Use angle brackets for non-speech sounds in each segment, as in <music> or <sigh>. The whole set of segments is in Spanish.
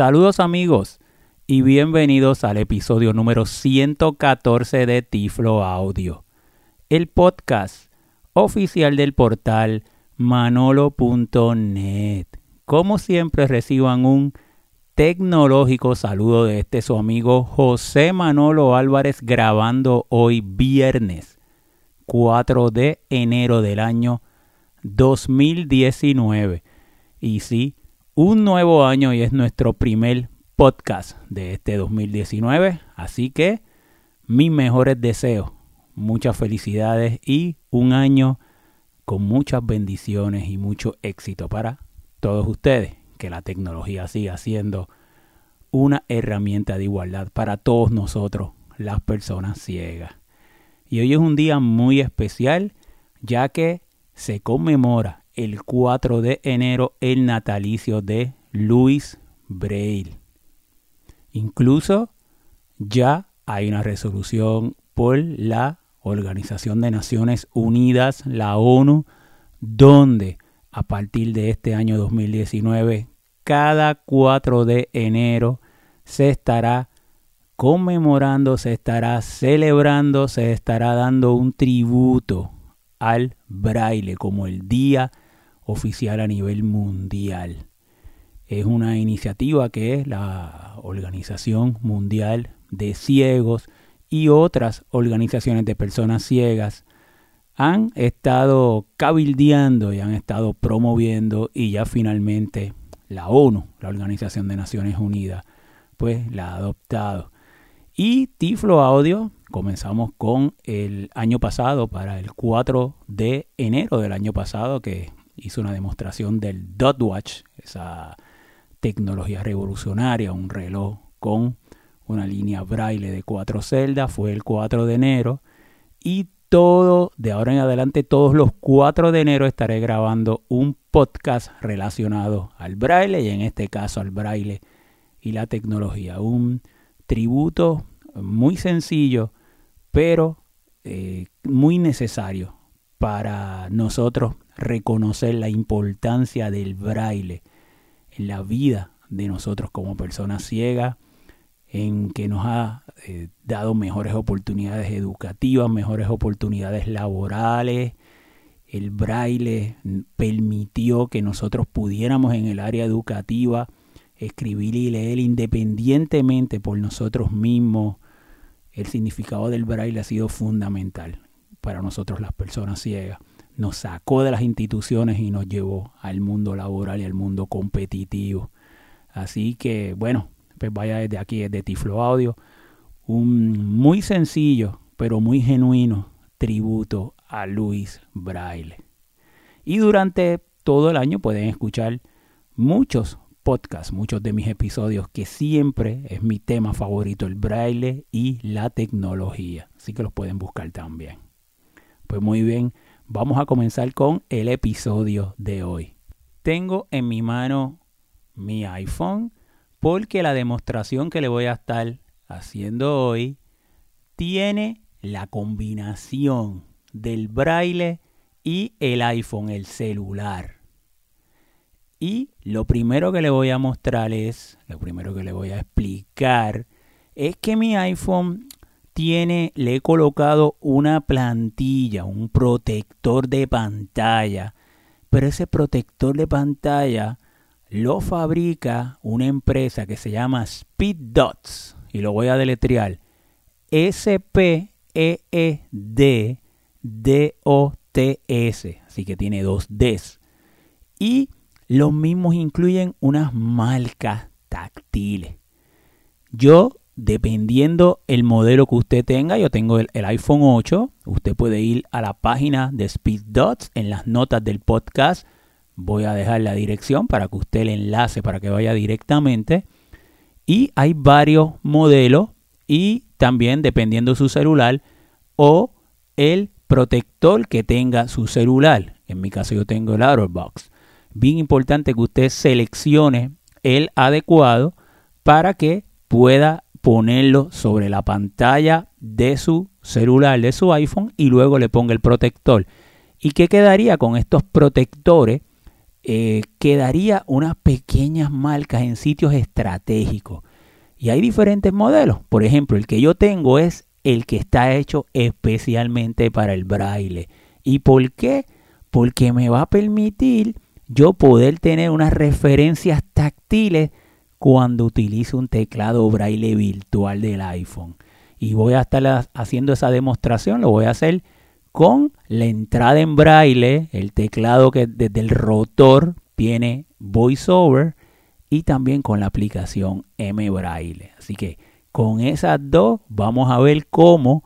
Saludos amigos y bienvenidos al episodio número 114 de Tiflo Audio, el podcast oficial del portal manolo.net. Como siempre reciban un tecnológico saludo de este su amigo José Manolo Álvarez grabando hoy viernes 4 de enero del año 2019. Y sí, un nuevo año y es nuestro primer podcast de este 2019. Así que mis mejores deseos, muchas felicidades y un año con muchas bendiciones y mucho éxito para todos ustedes. Que la tecnología siga siendo una herramienta de igualdad para todos nosotros, las personas ciegas. Y hoy es un día muy especial ya que se conmemora el 4 de enero el natalicio de Luis Braille. Incluso ya hay una resolución por la Organización de Naciones Unidas, la ONU, donde a partir de este año 2019, cada 4 de enero se estará conmemorando, se estará celebrando, se estará dando un tributo al braille como el día oficial a nivel mundial. Es una iniciativa que la Organización Mundial de Ciegos y otras organizaciones de personas ciegas han estado cabildeando y han estado promoviendo y ya finalmente la ONU, la Organización de Naciones Unidas, pues la ha adoptado. Y Tiflo Audio comenzamos con el año pasado, para el 4 de enero del año pasado, que hizo una demostración del Dot Watch, esa tecnología revolucionaria, un reloj con una línea braille de cuatro celdas, fue el 4 de enero. Y todo, de ahora en adelante, todos los 4 de enero estaré grabando un podcast relacionado al braille y en este caso al braille y la tecnología. Un tributo muy sencillo pero eh, muy necesario para nosotros reconocer la importancia del braille en la vida de nosotros como personas ciegas, en que nos ha eh, dado mejores oportunidades educativas, mejores oportunidades laborales. El braille permitió que nosotros pudiéramos en el área educativa escribir y leer independientemente por nosotros mismos, el significado del braille ha sido fundamental para nosotros las personas ciegas. Nos sacó de las instituciones y nos llevó al mundo laboral y al mundo competitivo. Así que, bueno, pues vaya desde aquí, desde Tiflo Audio, un muy sencillo, pero muy genuino tributo a Luis Braille. Y durante todo el año pueden escuchar muchos podcast, muchos de mis episodios, que siempre es mi tema favorito, el braille y la tecnología. Así que los pueden buscar también. Pues muy bien, vamos a comenzar con el episodio de hoy. Tengo en mi mano mi iPhone porque la demostración que le voy a estar haciendo hoy tiene la combinación del braille y el iPhone, el celular. Y lo primero que le voy a mostrar es, lo primero que le voy a explicar, es que mi iPhone tiene, le he colocado una plantilla, un protector de pantalla. Pero ese protector de pantalla lo fabrica una empresa que se llama Speed Dots. Y lo voy a deletrear. S-P-E-E-D-D-O-T-S. Así que tiene dos Ds. Y los mismos incluyen unas marcas táctiles. Yo, dependiendo el modelo que usted tenga, yo tengo el, iPhone 8, usted puede ir a la página de Speed Dots en las notas del podcast. Voy a dejar la dirección para que usted le enlace para que vaya directamente. Y hay varios modelos y también dependiendo su celular o el protector que tenga su celular. En mi caso yo tengo el OutdoorBox bien importante que usted seleccione el adecuado para que pueda ponerlo sobre la pantalla de su celular, de su iPhone y luego le ponga el protector. ¿Y qué quedaría con estos protectores eh, quedaría unas pequeñas marcas en sitios estratégicos. Y hay diferentes modelos. Por ejemplo, el que yo tengo es el que está hecho especialmente para el braille. ¿Y por qué? Porque me va a permitir yo poder tener unas referencias táctiles cuando utilice un teclado braille virtual del iPhone. Y voy a estar haciendo esa demostración, lo voy a hacer con la entrada en braille, el teclado que desde el rotor tiene VoiceOver y también con la aplicación M Braille. Así que con esas dos vamos a ver cómo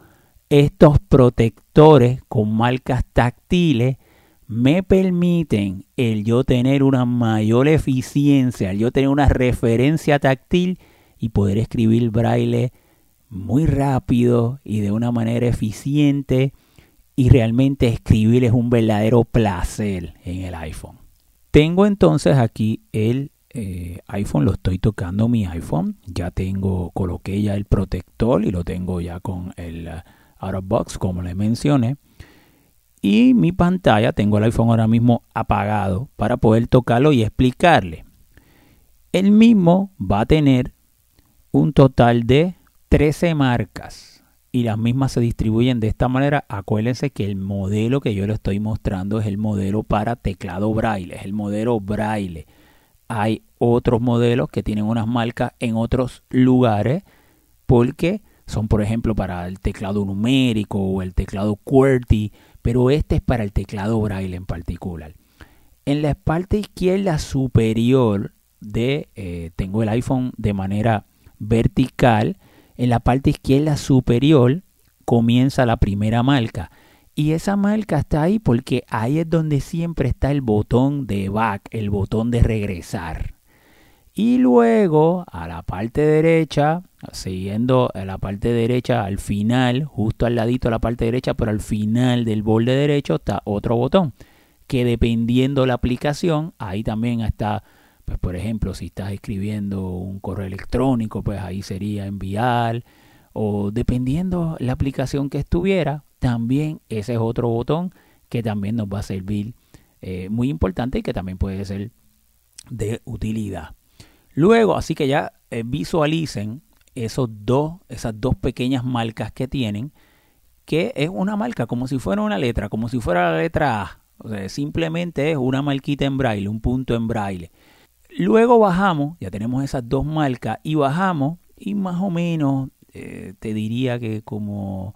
estos protectores con marcas táctiles me permiten el yo tener una mayor eficiencia, el yo tener una referencia táctil y poder escribir braille muy rápido y de una manera eficiente y realmente escribir es un verdadero placer en el iPhone. Tengo entonces aquí el eh, iPhone, lo estoy tocando mi iPhone, ya tengo, coloqué ya el protector y lo tengo ya con el uh, out of box como le mencioné. Y mi pantalla, tengo el iPhone ahora mismo apagado para poder tocarlo y explicarle. El mismo va a tener un total de 13 marcas y las mismas se distribuyen de esta manera. Acuérdense que el modelo que yo le estoy mostrando es el modelo para teclado braille, es el modelo braille. Hay otros modelos que tienen unas marcas en otros lugares porque son por ejemplo para el teclado numérico o el teclado QWERTY, pero este es para el teclado braille en particular. En la parte izquierda superior de eh, tengo el iPhone de manera vertical en la parte izquierda superior comienza la primera marca. Y esa marca está ahí porque ahí es donde siempre está el botón de back, el botón de regresar. Y luego a la parte derecha, siguiendo a la parte derecha al final, justo al ladito de la parte derecha, pero al final del borde derecho está otro botón. Que dependiendo la aplicación, ahí también está pues por ejemplo, si estás escribiendo un correo electrónico, pues ahí sería enviar. O dependiendo la aplicación que estuviera, también ese es otro botón que también nos va a servir eh, muy importante y que también puede ser de utilidad. Luego, así que ya eh, visualicen esos dos, esas dos pequeñas marcas que tienen, que es una marca como si fuera una letra, como si fuera la letra A. O sea, simplemente es una marquita en braille, un punto en braille. Luego bajamos, ya tenemos esas dos marcas, y bajamos y más o menos eh, te diría que como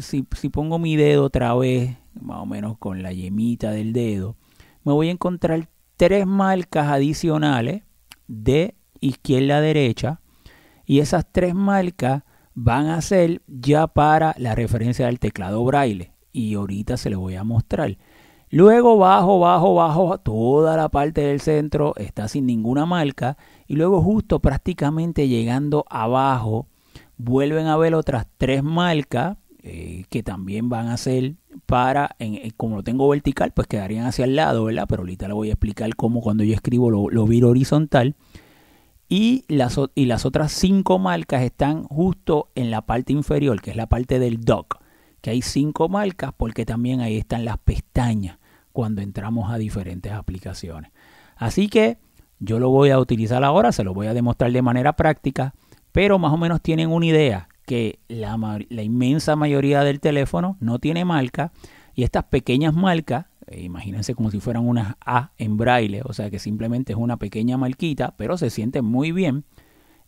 si, pongo mi dedo otra vez, más o menos con la yemita del dedo, me voy a encontrar tres marcas adicionales de izquierda a derecha y esas tres marcas van a ser ya para la referencia del teclado braille y ahorita se les voy a mostrar. Luego bajo, bajo, bajo, toda la parte del centro está sin ninguna marca. Y luego justo prácticamente llegando abajo, vuelven a ver otras tres marcas eh, que también van a ser para, en, como lo tengo vertical, pues quedarían hacia el lado, ¿verdad? Pero ahorita le voy a explicar cómo cuando yo escribo lo, lo viro horizontal. Y las, y las otras cinco marcas están justo en la parte inferior, que es la parte del dock que hay cinco marcas porque también ahí están las pestañas cuando entramos a diferentes aplicaciones. Así que yo lo voy a utilizar ahora, se lo voy a demostrar de manera práctica, pero más o menos tienen una idea que la, inmensa mayoría del teléfono no tiene marca y estas pequeñas marcas, eh, imagínense como si fueran unas A en braille, o sea que simplemente es una pequeña marquita, pero se siente muy bien,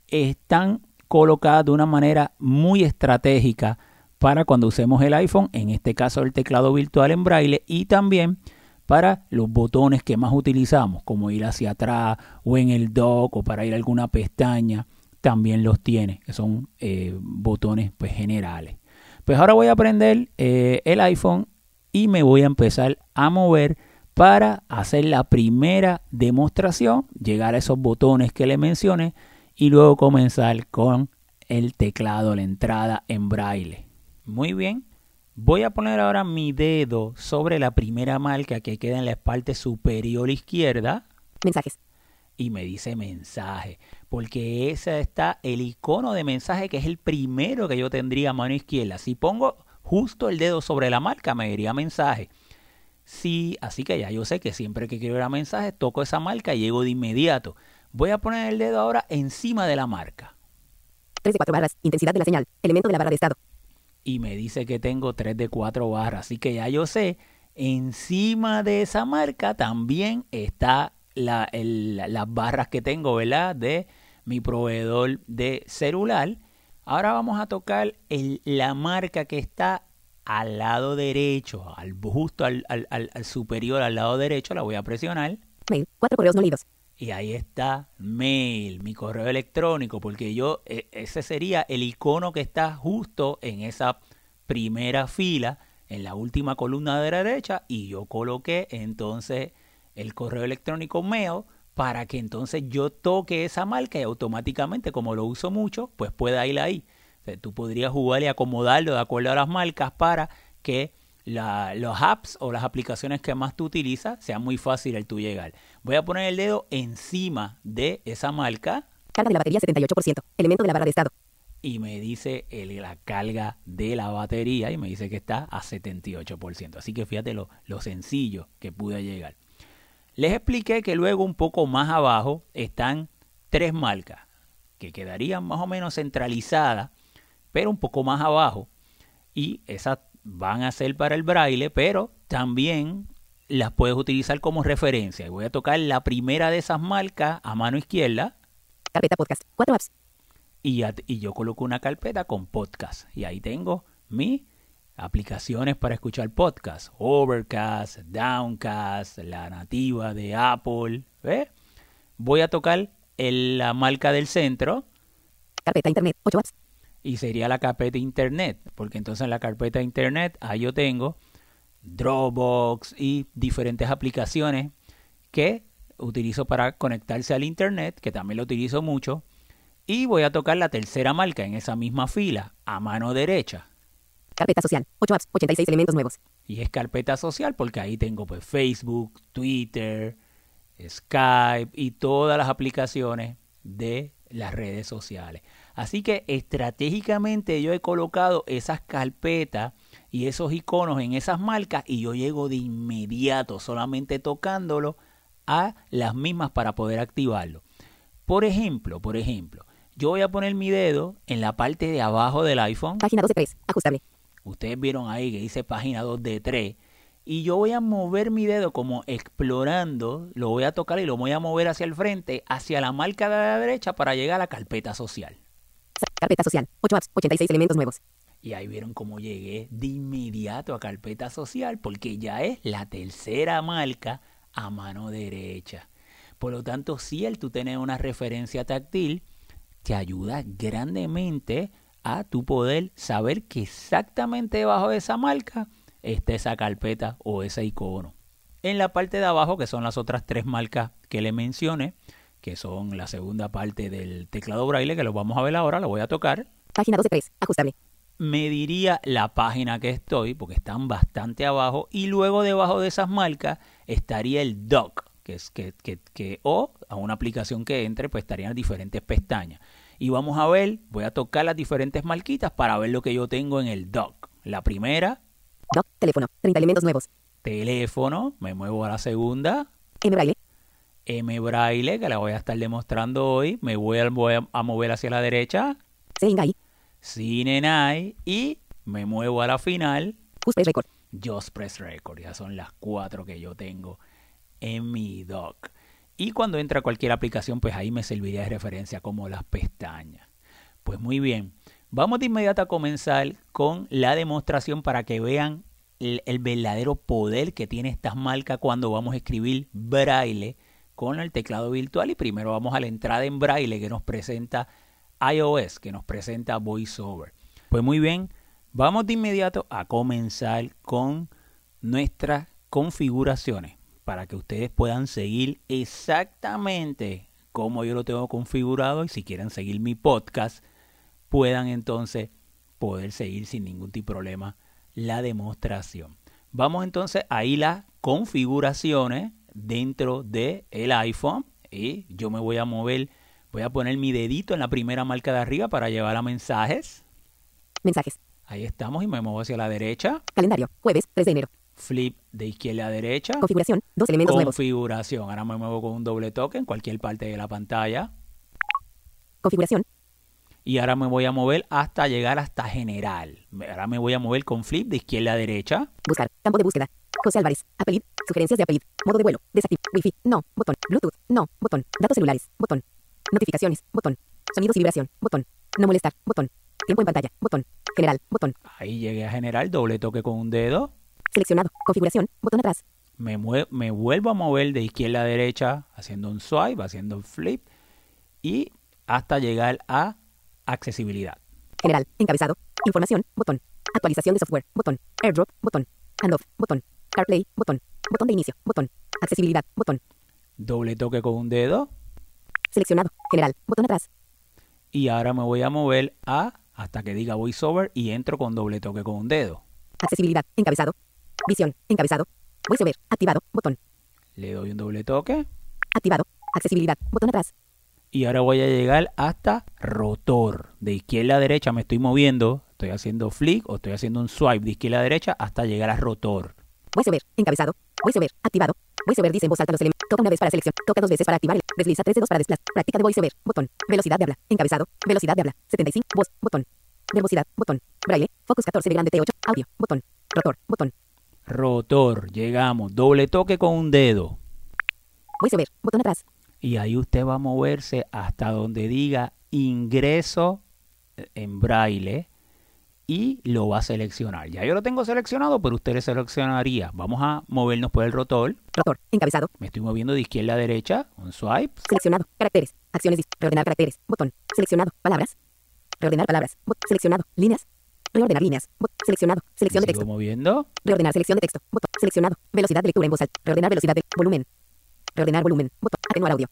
están colocadas de una manera muy estratégica para cuando usemos el iPhone, en este caso el teclado virtual en braille y también para los botones que más utilizamos, como ir hacia atrás o en el dock o para ir a alguna pestaña, también los tiene, que son eh, botones pues, generales. Pues ahora voy a prender eh, el iPhone y me voy a empezar a mover para hacer la primera demostración, llegar a esos botones que le mencioné y luego comenzar con el teclado, la entrada en braille. Muy bien. Voy a poner ahora mi dedo sobre la primera marca que queda en la parte superior izquierda. Mensajes. Y me dice mensaje. Porque ese está el icono de mensaje que es el primero que yo tendría a mano izquierda. Si pongo justo el dedo sobre la marca, me diría mensaje. Sí, así que ya yo sé que siempre que quiero ver a mensajes toco esa marca y llego de inmediato. Voy a poner el dedo ahora encima de la marca. 3 de 4 barras. Intensidad de la señal. Elemento de la barra de estado. Y me dice que tengo 3 de 4 barras. Así que ya yo sé, encima de esa marca también está la, el, las barras que tengo, ¿verdad? De mi proveedor de celular. Ahora vamos a tocar el, la marca que está al lado derecho, al, justo al, al, al, superior, al lado derecho, la voy a presionar. Mail, cuatro correos no leídos. Y ahí está mail, mi correo electrónico, porque yo, e, ese sería el icono que está justo en esa primera fila, en la última columna de la derecha, y yo coloqué entonces el correo electrónico mail para que entonces yo toque esa marca y automáticamente, como lo uso mucho, pues pueda ir ahí tú podrías jugar y acomodarlo de acuerdo a las marcas para que los apps o las aplicaciones que más tú utilizas sea muy fácil el tú llegar. Voy a poner el dedo encima de esa marca. Carga de la batería 78%. Elemento de la barra de estado. Y me dice la carga de la batería y me dice que está a 78%. Así que fíjate lo, lo sencillo que pude llegar. Les expliqué que luego un poco más abajo están tres marcas que quedarían más o menos centralizadas pero un poco más abajo. Y esas van a ser para el braille, pero también las puedes utilizar como referencia. Y voy a tocar la primera de esas marcas a mano izquierda. Carpeta podcast, cuatro apps. Y, y yo coloco una carpeta con podcast. Y ahí tengo mis aplicaciones para escuchar podcast. Overcast, Downcast, la nativa de Apple. Voy a tocar la marca del centro. Carpeta internet, 8 apps y sería la carpeta internet, porque entonces en la carpeta internet ahí yo tengo Dropbox y diferentes aplicaciones que utilizo para conectarse al internet, que también lo utilizo mucho, y voy a tocar la tercera marca en esa misma fila, a mano derecha. Carpeta social, 8 apps, 86 elementos nuevos. Y es carpeta social porque ahí tengo pues Facebook, Twitter, Skype y todas las aplicaciones de las redes sociales. Así que estratégicamente yo he colocado esas carpetas y esos iconos en esas marcas y yo llego de inmediato solamente tocándolo a las mismas para poder activarlo. Por ejemplo, por ejemplo, yo voy a poner mi dedo en la parte de abajo del iPhone. Página 2 de 3, ajustable. Ustedes vieron ahí que dice página 2 de 3. Y yo voy a mover mi dedo como explorando, lo voy a tocar y lo voy a mover hacia el frente, hacia la marca de la derecha para llegar a la carpeta social. Carpeta social. 8 apps. 86 elementos nuevos. Y ahí vieron cómo llegué de inmediato a carpeta social porque ya es la tercera marca a mano derecha. Por lo tanto, si el tú tener una referencia táctil, te ayuda grandemente a tu poder saber que exactamente debajo de esa marca está esa carpeta o ese icono. En la parte de abajo, que son las otras tres marcas que le mencioné, que son la segunda parte del teclado braille, que lo vamos a ver ahora, lo voy a tocar. Página 12.3, ajustable. Me diría la página que estoy, porque están bastante abajo, y luego debajo de esas marcas estaría el dock, que es que, que, que o a una aplicación que entre, pues estarían diferentes pestañas. Y vamos a ver, voy a tocar las diferentes marquitas para ver lo que yo tengo en el dock. La primera. Dock, teléfono, 30 elementos nuevos. Teléfono, me muevo a la segunda. M braille, M Braille, que la voy a estar demostrando hoy. Me voy a, mover hacia la derecha. Sin Y me muevo a la final. Just Press Record. Just Press Record. Ya son las cuatro que yo tengo en mi dock. Y cuando entra cualquier aplicación, pues ahí me serviría de referencia como las pestañas. Pues muy bien. Vamos de inmediato a comenzar con la demostración para que vean el, el verdadero poder que tiene estas marcas cuando vamos a escribir braille con el teclado virtual y primero vamos a la entrada en braille que nos presenta iOS, que nos presenta VoiceOver. Pues muy bien, vamos de inmediato a comenzar con nuestras configuraciones para que ustedes puedan seguir exactamente como yo lo tengo configurado y si quieren seguir mi podcast puedan entonces poder seguir sin ningún tipo de problema la demostración. Vamos entonces a ir a configuraciones dentro del el iPhone y yo me voy a mover, voy a poner mi dedito en la primera marca de arriba para llevar a mensajes. Mensajes. Ahí estamos y me muevo hacia la derecha. Calendario, jueves 3 de enero. Flip de izquierda a derecha, Configuración. Dos elementos nuevos. configuración. Ahora me muevo con un doble toque en cualquier parte de la pantalla. Configuración. Y ahora me voy a mover hasta llegar hasta general. Ahora me voy a mover con flip de izquierda a derecha. Buscar. Campo de búsqueda. José Álvarez. Apelid. Sugerencias de apelid. Modo de vuelo. Desactivo. Wi-Fi. No. Botón. Bluetooth. No. Botón. Datos celulares. Botón. Notificaciones. Botón. Sonidos y vibración. Botón. No molestar. Botón. Tiempo en pantalla. Botón. General. Botón. Ahí llegué a general, doble toque con un dedo. Seleccionado. Configuración. Botón atrás. Me, me vuelvo a mover de izquierda a derecha haciendo un swipe, haciendo un flip y hasta llegar a accesibilidad. General. Encabezado. Información. Botón. Actualización de software. Botón. AirDrop. Botón. Handoff. Botón. CarPlay. Botón. Botón de inicio. Botón. Accesibilidad. Botón. Doble toque con un dedo Seleccionado. General. Botón atrás. y ahora me voy a mover a hasta que diga voiceover y entro con doble toque con un dedo. Accesibilidad. Encabezado. Visión. Encabezado. VoiceOver. Activado. Botón. Le doy un doble toque Activado. Accesibilidad. Botón atrás. y ahora voy a llegar hasta rotor. De izquierda a derecha me estoy moviendo, estoy haciendo flick o estoy haciendo un swipe de izquierda a derecha hasta llegar a rotor. VoiceOver. Encabezado. VoiceOver. Activado. VoiceOver dice en voz alta los elementos. Toca una vez para selección. Toca dos veces para activar. Desliza tres dedos para desplazar. Práctica de VoiceOver. Botón. Velocidad de habla. Encabezado. Velocidad de habla. 75. Voz. Botón. Verbosidad. Botón. Braille. Focus 14 de grande T8. Audio. Botón. Rotor. Botón. Rotor, llegamos, doble toque con un dedo. VoiceOver. Botón atrás. Y ahí usted va a moverse hasta donde diga ingreso en braille y lo va a seleccionar. Ya yo lo tengo seleccionado, pero usted le seleccionaría. Vamos a movernos por el rotor. Rotor. Encabezado. Me estoy moviendo de izquierda a derecha, un swipe. Seleccionado. Caracteres. Acciones. Reordenar caracteres. Botón. Seleccionado. Palabras. Reordenar palabras. Bot- Seleccionado. Líneas. Reordenar líneas. Seleccionado. Selección de texto. moviendo. Reordenar selección de texto. Botón. Seleccionado. Velocidad de lectura en voz alta. Reordenar velocidad de volumen. Reordenar volumen. Botón. Atenuar audio.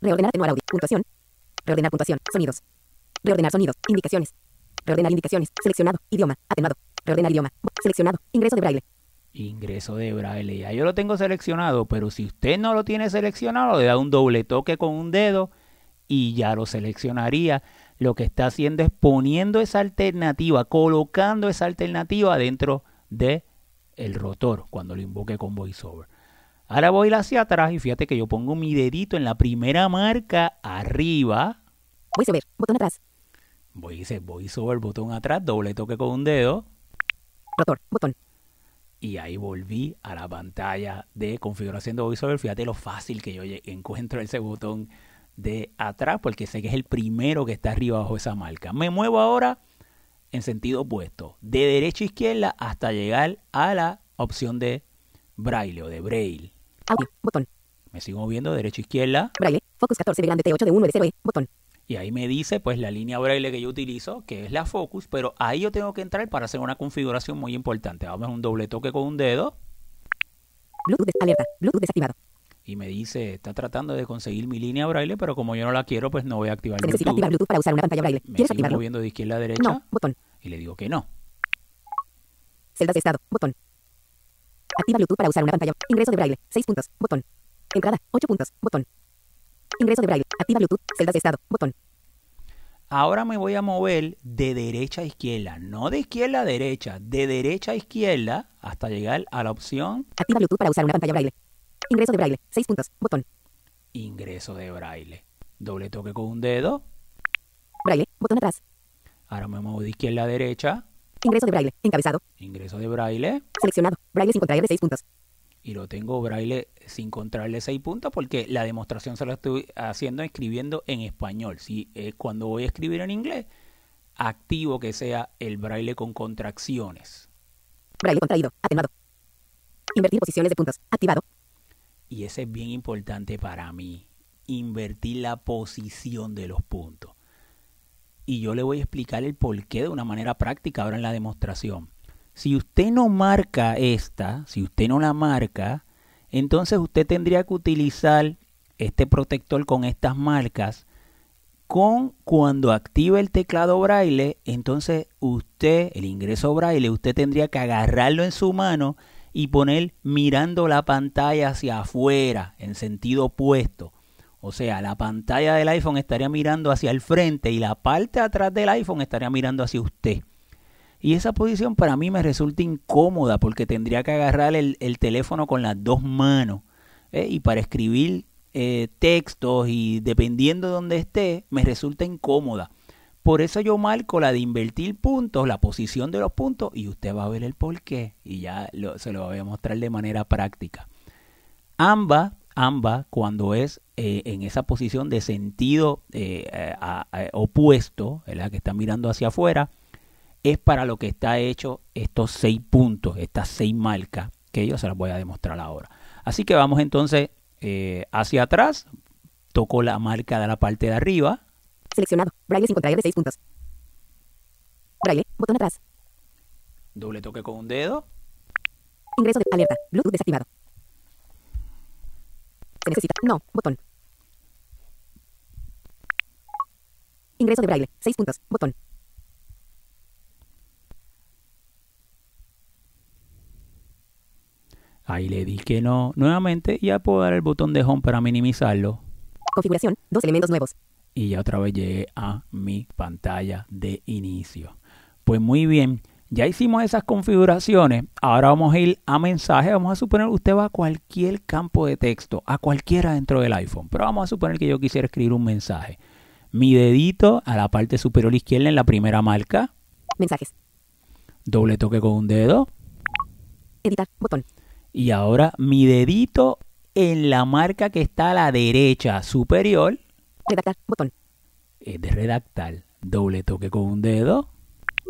Reordenar atenuar audio. Puntuación. Reordenar puntuación. Sonidos. Reordenar sonidos. Indicaciones. Reordenar indicaciones. Seleccionado. Idioma. Atenuado. Reordenar idioma. Seleccionado. Ingreso de braille. Ingreso de braille. Ya yo lo tengo seleccionado, pero si usted no lo tiene seleccionado, le da un doble toque con un dedo y ya lo seleccionaría. Lo que está haciendo es poniendo esa alternativa, colocando esa alternativa dentro de el rotor cuando lo invoque con voiceover. Ahora voy hacia atrás y fíjate que yo pongo mi dedito en la primera marca arriba. VoiceOver. Botón atrás. Voy dice voiceover, botón atrás, doble toque con un dedo. Rotor. Botón. Y ahí volví a la pantalla de configuración de VoiceOver. Fíjate lo fácil que yo encuentro ese botón de atrás porque sé que es el primero que está arriba bajo esa marca. Me muevo ahora en sentido opuesto, de derecha a izquierda hasta llegar a la opción de braille o de braille. Audio. Botón. Me sigo moviendo de derecha a izquierda Braille. Focus 14 de grande T8 de 1 de 0 E. Botón. y ahí me dice pues la línea braille que yo utilizo, que es la Focus, pero ahí yo tengo que entrar para hacer una configuración muy importante. Vamos a un doble toque con un dedo. Bluetooth. Alerta. Bluetooth desactivado. Y me dice, está tratando de conseguir mi línea braille, pero como yo no la quiero, pues no voy a activar Se necesita activar Bluetooth. Bluetooth para usar una pantalla braille. Me ¿Quieres sigo activarlo? moviendo de izquierda a derecha No. Botón. y le digo que no. Celdas de estado. Botón. Activa Bluetooth para usar una pantalla. Ingreso de braille. 6 puntos. Botón. Entrada. 8 puntos. Botón. Ingreso de braille. Activa Bluetooth. Celdas de estado. Botón. Ahora me voy a mover de derecha a izquierda, no de izquierda a derecha, de derecha a izquierda hasta llegar a la opción Activa Bluetooth para usar una pantalla braille. Ingreso de braille. 6 puntos. Botón. ingreso de braille. Doble toque con un dedo. Braille. Botón atrás. Ahora me muevo de izquierda a derecha, Ingreso de braille. Encabezado. ingreso de braille Seleccionado. Braille sin contraer de 6 puntos. y lo tengo braille sin contrarle 6 puntos porque la demostración se la estoy haciendo escribiendo en español. Si eh, cuando voy a escribir en inglés, activo que sea el braille con contracciones. Braille contraído. Atenuado. Invertir posiciones de puntos. Activado. Y ese es bien importante para mí, invertir la posición de los puntos. Y yo le voy a explicar el porqué de una manera práctica ahora en la demostración. Si usted no marca esta, si usted no la marca, entonces usted tendría que utilizar este protector con estas marcas con cuando active el teclado braille, entonces usted, el ingreso braille, usted tendría que agarrarlo en su mano y poner mirando la pantalla hacia afuera, en sentido opuesto. O sea, la pantalla del iPhone estaría mirando hacia el frente y la parte de atrás del iPhone estaría mirando hacia usted. Y esa posición para mí me resulta incómoda porque tendría que agarrar el, el teléfono con las dos manos. ¿eh? Y para escribir eh, textos y dependiendo de donde esté, me resulta incómoda. Por eso yo marco la de invertir puntos, la posición de los puntos, y usted va a ver el por qué. Y ya se lo voy a mostrar de manera práctica. Ambas, ambas, cuando es eh, en esa posición de sentido eh, opuesto, la que está mirando hacia afuera, es para lo que está hecho estos seis puntos, estas seis marcas, que yo se las voy a demostrar ahora. Así que vamos entonces eh, hacia atrás, toco la marca de la parte de arriba. Seleccionado. Braille sin contraer de 6 puntos. Braille. Botón atrás. Doble toque con un dedo. Ingreso de alerta. Bluetooth desactivado. Se necesita. No. Botón. Ingreso de braille. 6 puntos. Botón. Ahí le di que no nuevamente y ya puedo dar el botón de home para minimizarlo. Configuración, dos elementos nuevos. Y ya otra vez llegué a mi pantalla de inicio. Pues muy bien, ya hicimos esas configuraciones. Ahora vamos a ir a mensaje. Vamos a suponer que usted va a cualquier campo de texto, a cualquiera dentro del iPhone. Pero vamos a suponer que yo quisiera escribir un mensaje. Mi dedito a la parte superior izquierda en la primera marca. Mensajes. Doble toque con un dedo. Editar, botón. Y ahora mi dedito en la marca que está a la derecha superior. Redactar, botón. Es de redactar. Doble toque con un dedo.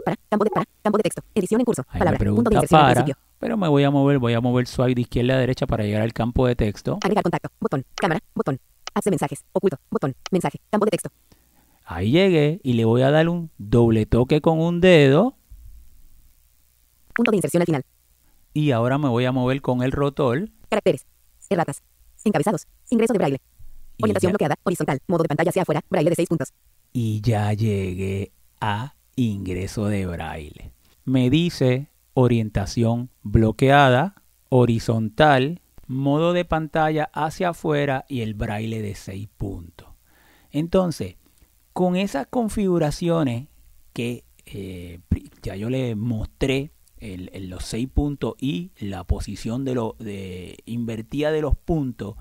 Para, campo de, para, campo de texto. Edición en curso. Ahí palabra, me pregunta punto de inserción para, principio. pero me voy a mover, voy a mover suave de izquierda a derecha para llegar al campo de texto. Agregar contacto, botón. Cámara, botón. Apps de mensajes, oculto, botón. Mensaje, campo de texto. Ahí llegué y le voy a dar un doble toque con un dedo. Punto de inserción al final. Y ahora me voy a mover con el rotor. Caracteres. Erratas. Encabezados. Ingreso de braille. Orientación ya, bloqueada. Horizontal. Modo de pantalla hacia afuera. Braille de 6 puntos. y ya llegué a ingreso de braille. Me dice orientación bloqueada, horizontal, modo de pantalla hacia afuera y el braille de 6 puntos. Entonces, con esas configuraciones que eh, ya yo le mostré el- el- los 6 puntos y la posición de, lo, de invertida de los puntos,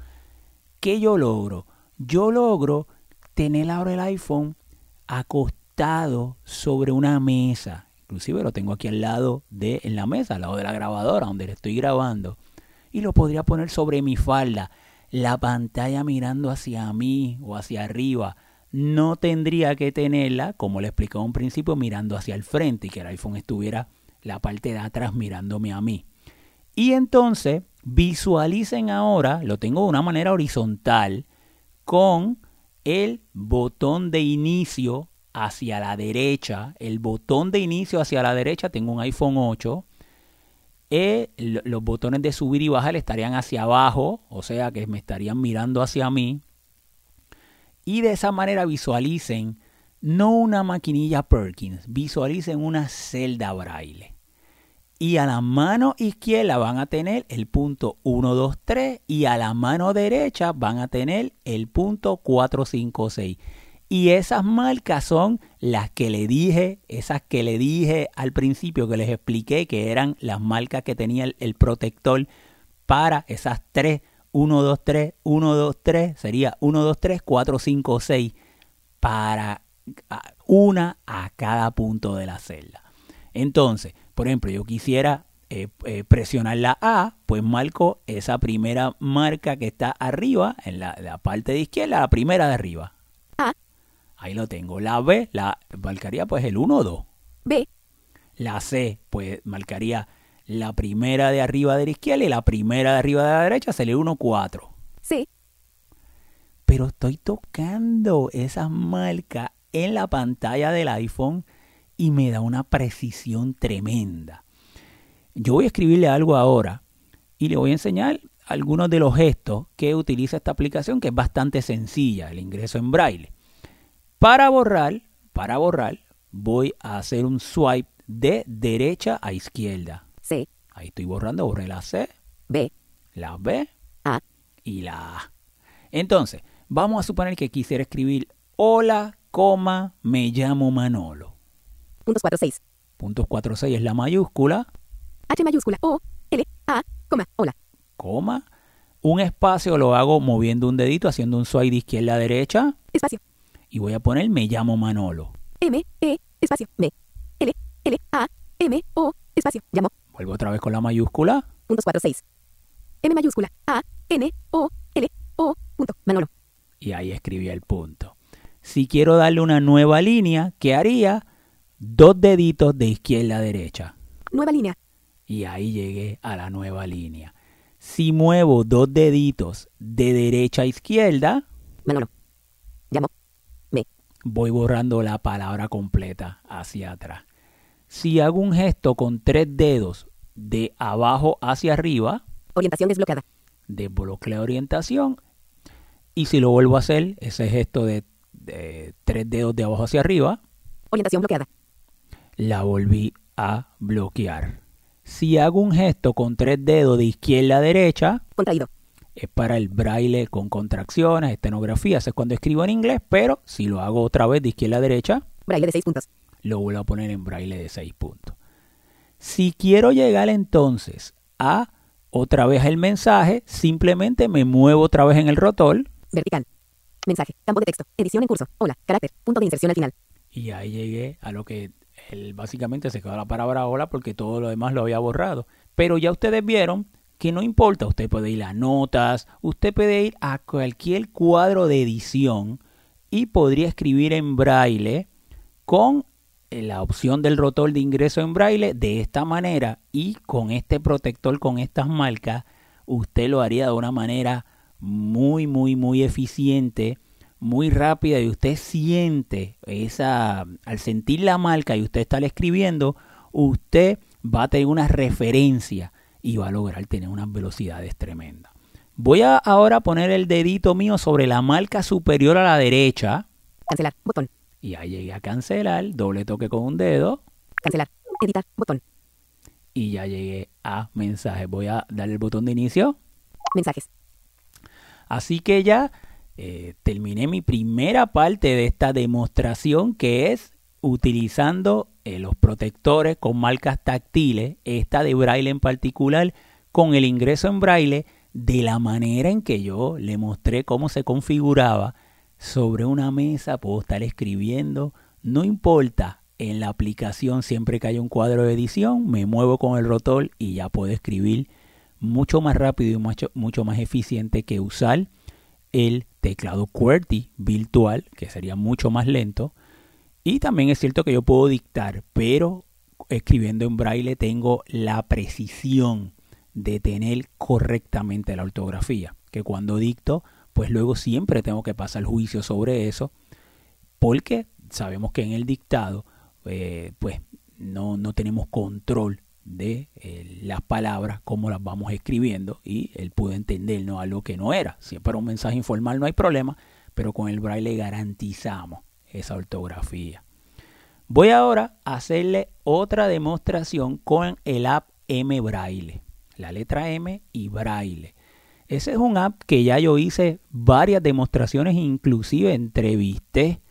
¿qué yo logro? Yo logro tener ahora el iPhone acostado sobre una mesa. Inclusive lo tengo aquí al lado de en la mesa, al lado de la grabadora donde le estoy grabando. Y lo podría poner sobre mi falda, la pantalla mirando hacia mí o hacia arriba. No tendría que tenerla, como le explicaba un principio, mirando hacia el frente y que el iPhone estuviera la parte de atrás mirándome a mí. Y entonces visualicen ahora, lo tengo de una manera horizontal, con el botón de inicio hacia la derecha. El botón de inicio hacia la derecha, tengo un iPhone 8. Eh, lo- los botones de subir y bajar estarían hacia abajo, o sea que me estarían mirando hacia mí. Y de esa manera visualicen no una maquinilla Perkins, visualicen una celda braille. Y a la mano izquierda van a tener el punto 1, 2, 3 y a la mano derecha van a tener el punto 4, 5, 6. Y esas marcas son las que le dije, esas que le dije al principio que les expliqué que eran las marcas que tenía el, el protector para esas 3, 1, 2, 3, 1, 2, 3, sería 1, 2, 3, 4, 5, 6 para una a cada punto de la celda. Entonces, por ejemplo, yo quisiera eh, eh, presionar la A, pues marco esa primera marca que está arriba, en la, la parte de izquierda, la primera de arriba. A. Ahí lo tengo. La B, la marcaría pues el 1 o 2. B. La C, pues marcaría la primera de arriba de la izquierda y la primera de arriba de la derecha sería 1, 4 C. pero estoy tocando esas marcas en la pantalla del iPhone y me da una precisión tremenda. Yo voy a escribirle algo ahora y le voy a enseñar algunos de los gestos que utiliza esta aplicación que es bastante sencilla, el ingreso en braille. Para borrar, para borrar, voy a hacer un swipe de derecha a izquierda. C. Ahí estoy borrando, borré la C, B. la B A. y la A. Entonces, vamos a suponer que quisiera escribir hola, coma, me llamo Manolo. Puntos 4, 6. puntos 4, 6 es la mayúscula, H mayúscula O, L, A, coma, hola. coma, un espacio lo hago moviendo un dedito, haciendo un swipe de izquierda a derecha, Espacio. y voy a poner me llamo Manolo. M, E, espacio, M, L, L, A, M, O, espacio, llamo, Vuelvo otra vez con la mayúscula, puntos 4, 6. M mayúscula, A, N, O, L, O, punto, Manolo. y ahí escribí el punto. Si quiero darle una nueva línea, ¿qué haría? Dos deditos de izquierda a derecha. Nueva línea, Y ahí llegué a la nueva línea. Si muevo dos deditos de derecha a izquierda, Manolo. Llamo, voy borrando la palabra completa hacia atrás. Si hago un gesto con tres dedos de abajo hacia arriba, orientación desbloqueada, desbloqueo orientación. Y si lo vuelvo a hacer, ese gesto de, de tres dedos de abajo hacia arriba, orientación bloqueada, la volví a bloquear. Si hago un gesto con tres dedos de izquierda a derecha, contraído, es para el braille con contracciones, estenografía, eso es cuando escribo en inglés, pero si lo hago otra vez de izquierda a derecha, braille de 6 puntos, lo vuelvo a poner en braille de 6 puntos. Si quiero llegar entonces a otra vez el mensaje, simplemente me muevo otra vez en el rotor. Vertical, mensaje, campo de texto, edición en curso, hola, carácter, punto de inserción al final, y ahí llegué a lo que él básicamente se quedó la palabra hola porque todo lo demás lo había borrado. Pero ya ustedes vieron que no importa, usted puede ir a notas, usted puede ir a cualquier cuadro de edición y podría escribir en braille con eh, la opción del rotor de ingreso en braille de esta manera y con este protector, con estas marcas, usted lo haría de una manera muy, muy, muy eficiente, muy rápida y usted siente esa, al sentir la marca y usted estar escribiendo, usted va a tener una referencia y va a lograr tener unas velocidades tremendas. Voy a ahora poner el dedito mío sobre la marca superior a la derecha cancelar, botón, y ahí llegué a cancelar, doble toque con un dedo cancelar, editar, botón, y ya llegué a mensaje. Voy a darle el botón de inicio. mensajes, Así que ya eh, terminé mi primera parte de esta demostración que es utilizando eh, los protectores con marcas táctiles, esta de braille en particular, con el ingreso en braille de la manera en que yo le mostré cómo se configuraba sobre una mesa, puedo estar escribiendo, no importa, en la aplicación siempre que haya un cuadro de edición, me muevo con el rotor y ya puedo escribir mucho más rápido y mucho, mucho más eficiente que usar el teclado QWERTY virtual, que sería mucho más lento. Y también es cierto que yo puedo dictar, pero escribiendo en braille tengo la precisión de tener correctamente la ortografía, que cuando dicto, pues luego siempre tengo que pasar juicio sobre eso, porque sabemos que en el dictado, eh, pues no, no tenemos control de eh, las palabras, cómo las vamos escribiendo y él pudo entender ¿no? algo que no era. Si es para un mensaje informal no hay problema, pero con el braille garantizamos esa ortografía. Voy ahora a hacerle otra demostración con el app M Braille, la letra M y Braille. Ese es un app que ya yo hice varias demostraciones, inclusive entrevisté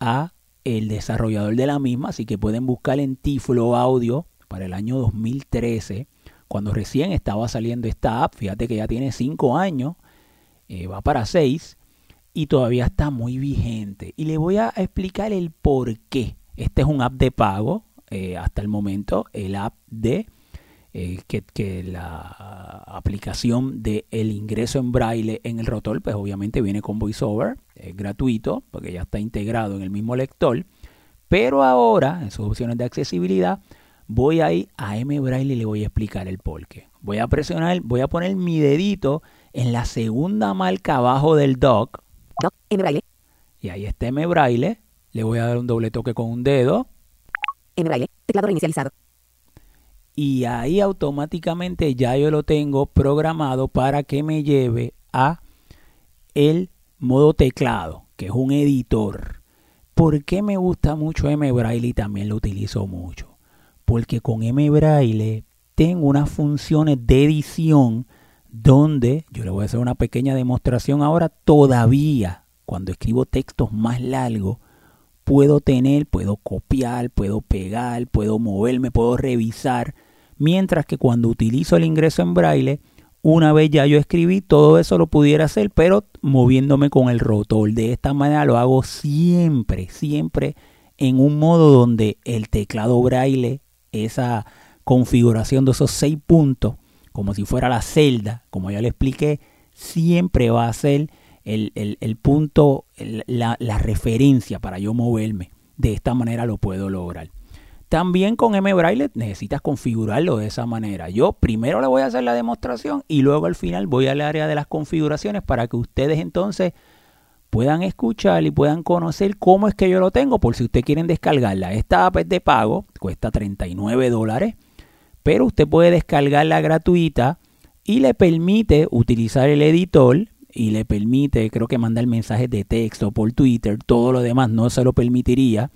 a el desarrollador de la misma, así que pueden buscar en Tiflo Audio para el año 2013, cuando recién estaba saliendo esta app. Fíjate que ya tiene 5 años, eh, va para 6 y todavía está muy vigente. Y le voy a explicar el por qué. Este es un app de pago eh, hasta el momento, el app de eh, que, la aplicación de el ingreso en braille en el rotor, pues obviamente viene con VoiceOver, es gratuito porque ya está integrado en el mismo lector. Pero ahora, en sus opciones de accesibilidad, voy a ir a M Braille y le voy a explicar el por qué. Voy a presionar, voy a poner mi dedito en la segunda marca abajo del dock. doc, M Braille, Y ahí está M Braille. Le voy a dar un doble toque con un dedo. M Braille, teclado reinicializado, Y ahí automáticamente ya yo lo tengo programado para que me lleve a el modo teclado, que es un editor. ¿Por qué me gusta mucho M Braille y también lo utilizo mucho? Porque con M Braille tengo unas funciones de edición donde yo le voy a hacer una pequeña demostración ahora todavía cuando escribo textos más largos puedo tener, puedo copiar, puedo pegar, puedo moverme, puedo revisar. Mientras que cuando utilizo el ingreso en braille, una vez ya yo escribí, todo eso lo pudiera hacer, pero moviéndome con el rotor. De esta manera lo hago siempre, siempre en un modo donde el teclado braille, esa configuración de esos seis puntos, como si fuera la celda, como ya le expliqué, siempre va a ser el, el, punto, la, la referencia para yo moverme. De esta manera lo puedo lograr. También con M-Braille necesitas configurarlo de esa manera. Yo primero le voy a hacer la demostración y luego al final voy al área de las configuraciones para que ustedes entonces puedan escuchar y puedan conocer cómo es que yo lo tengo por si ustedes quieren descargarla. Esta app es de pago, cuesta 39 dólares, pero usted puede descargarla gratuita y le permite utilizar el editor y le permite, creo que mandar mensajes de texto por Twitter, todo lo demás no se lo permitiría.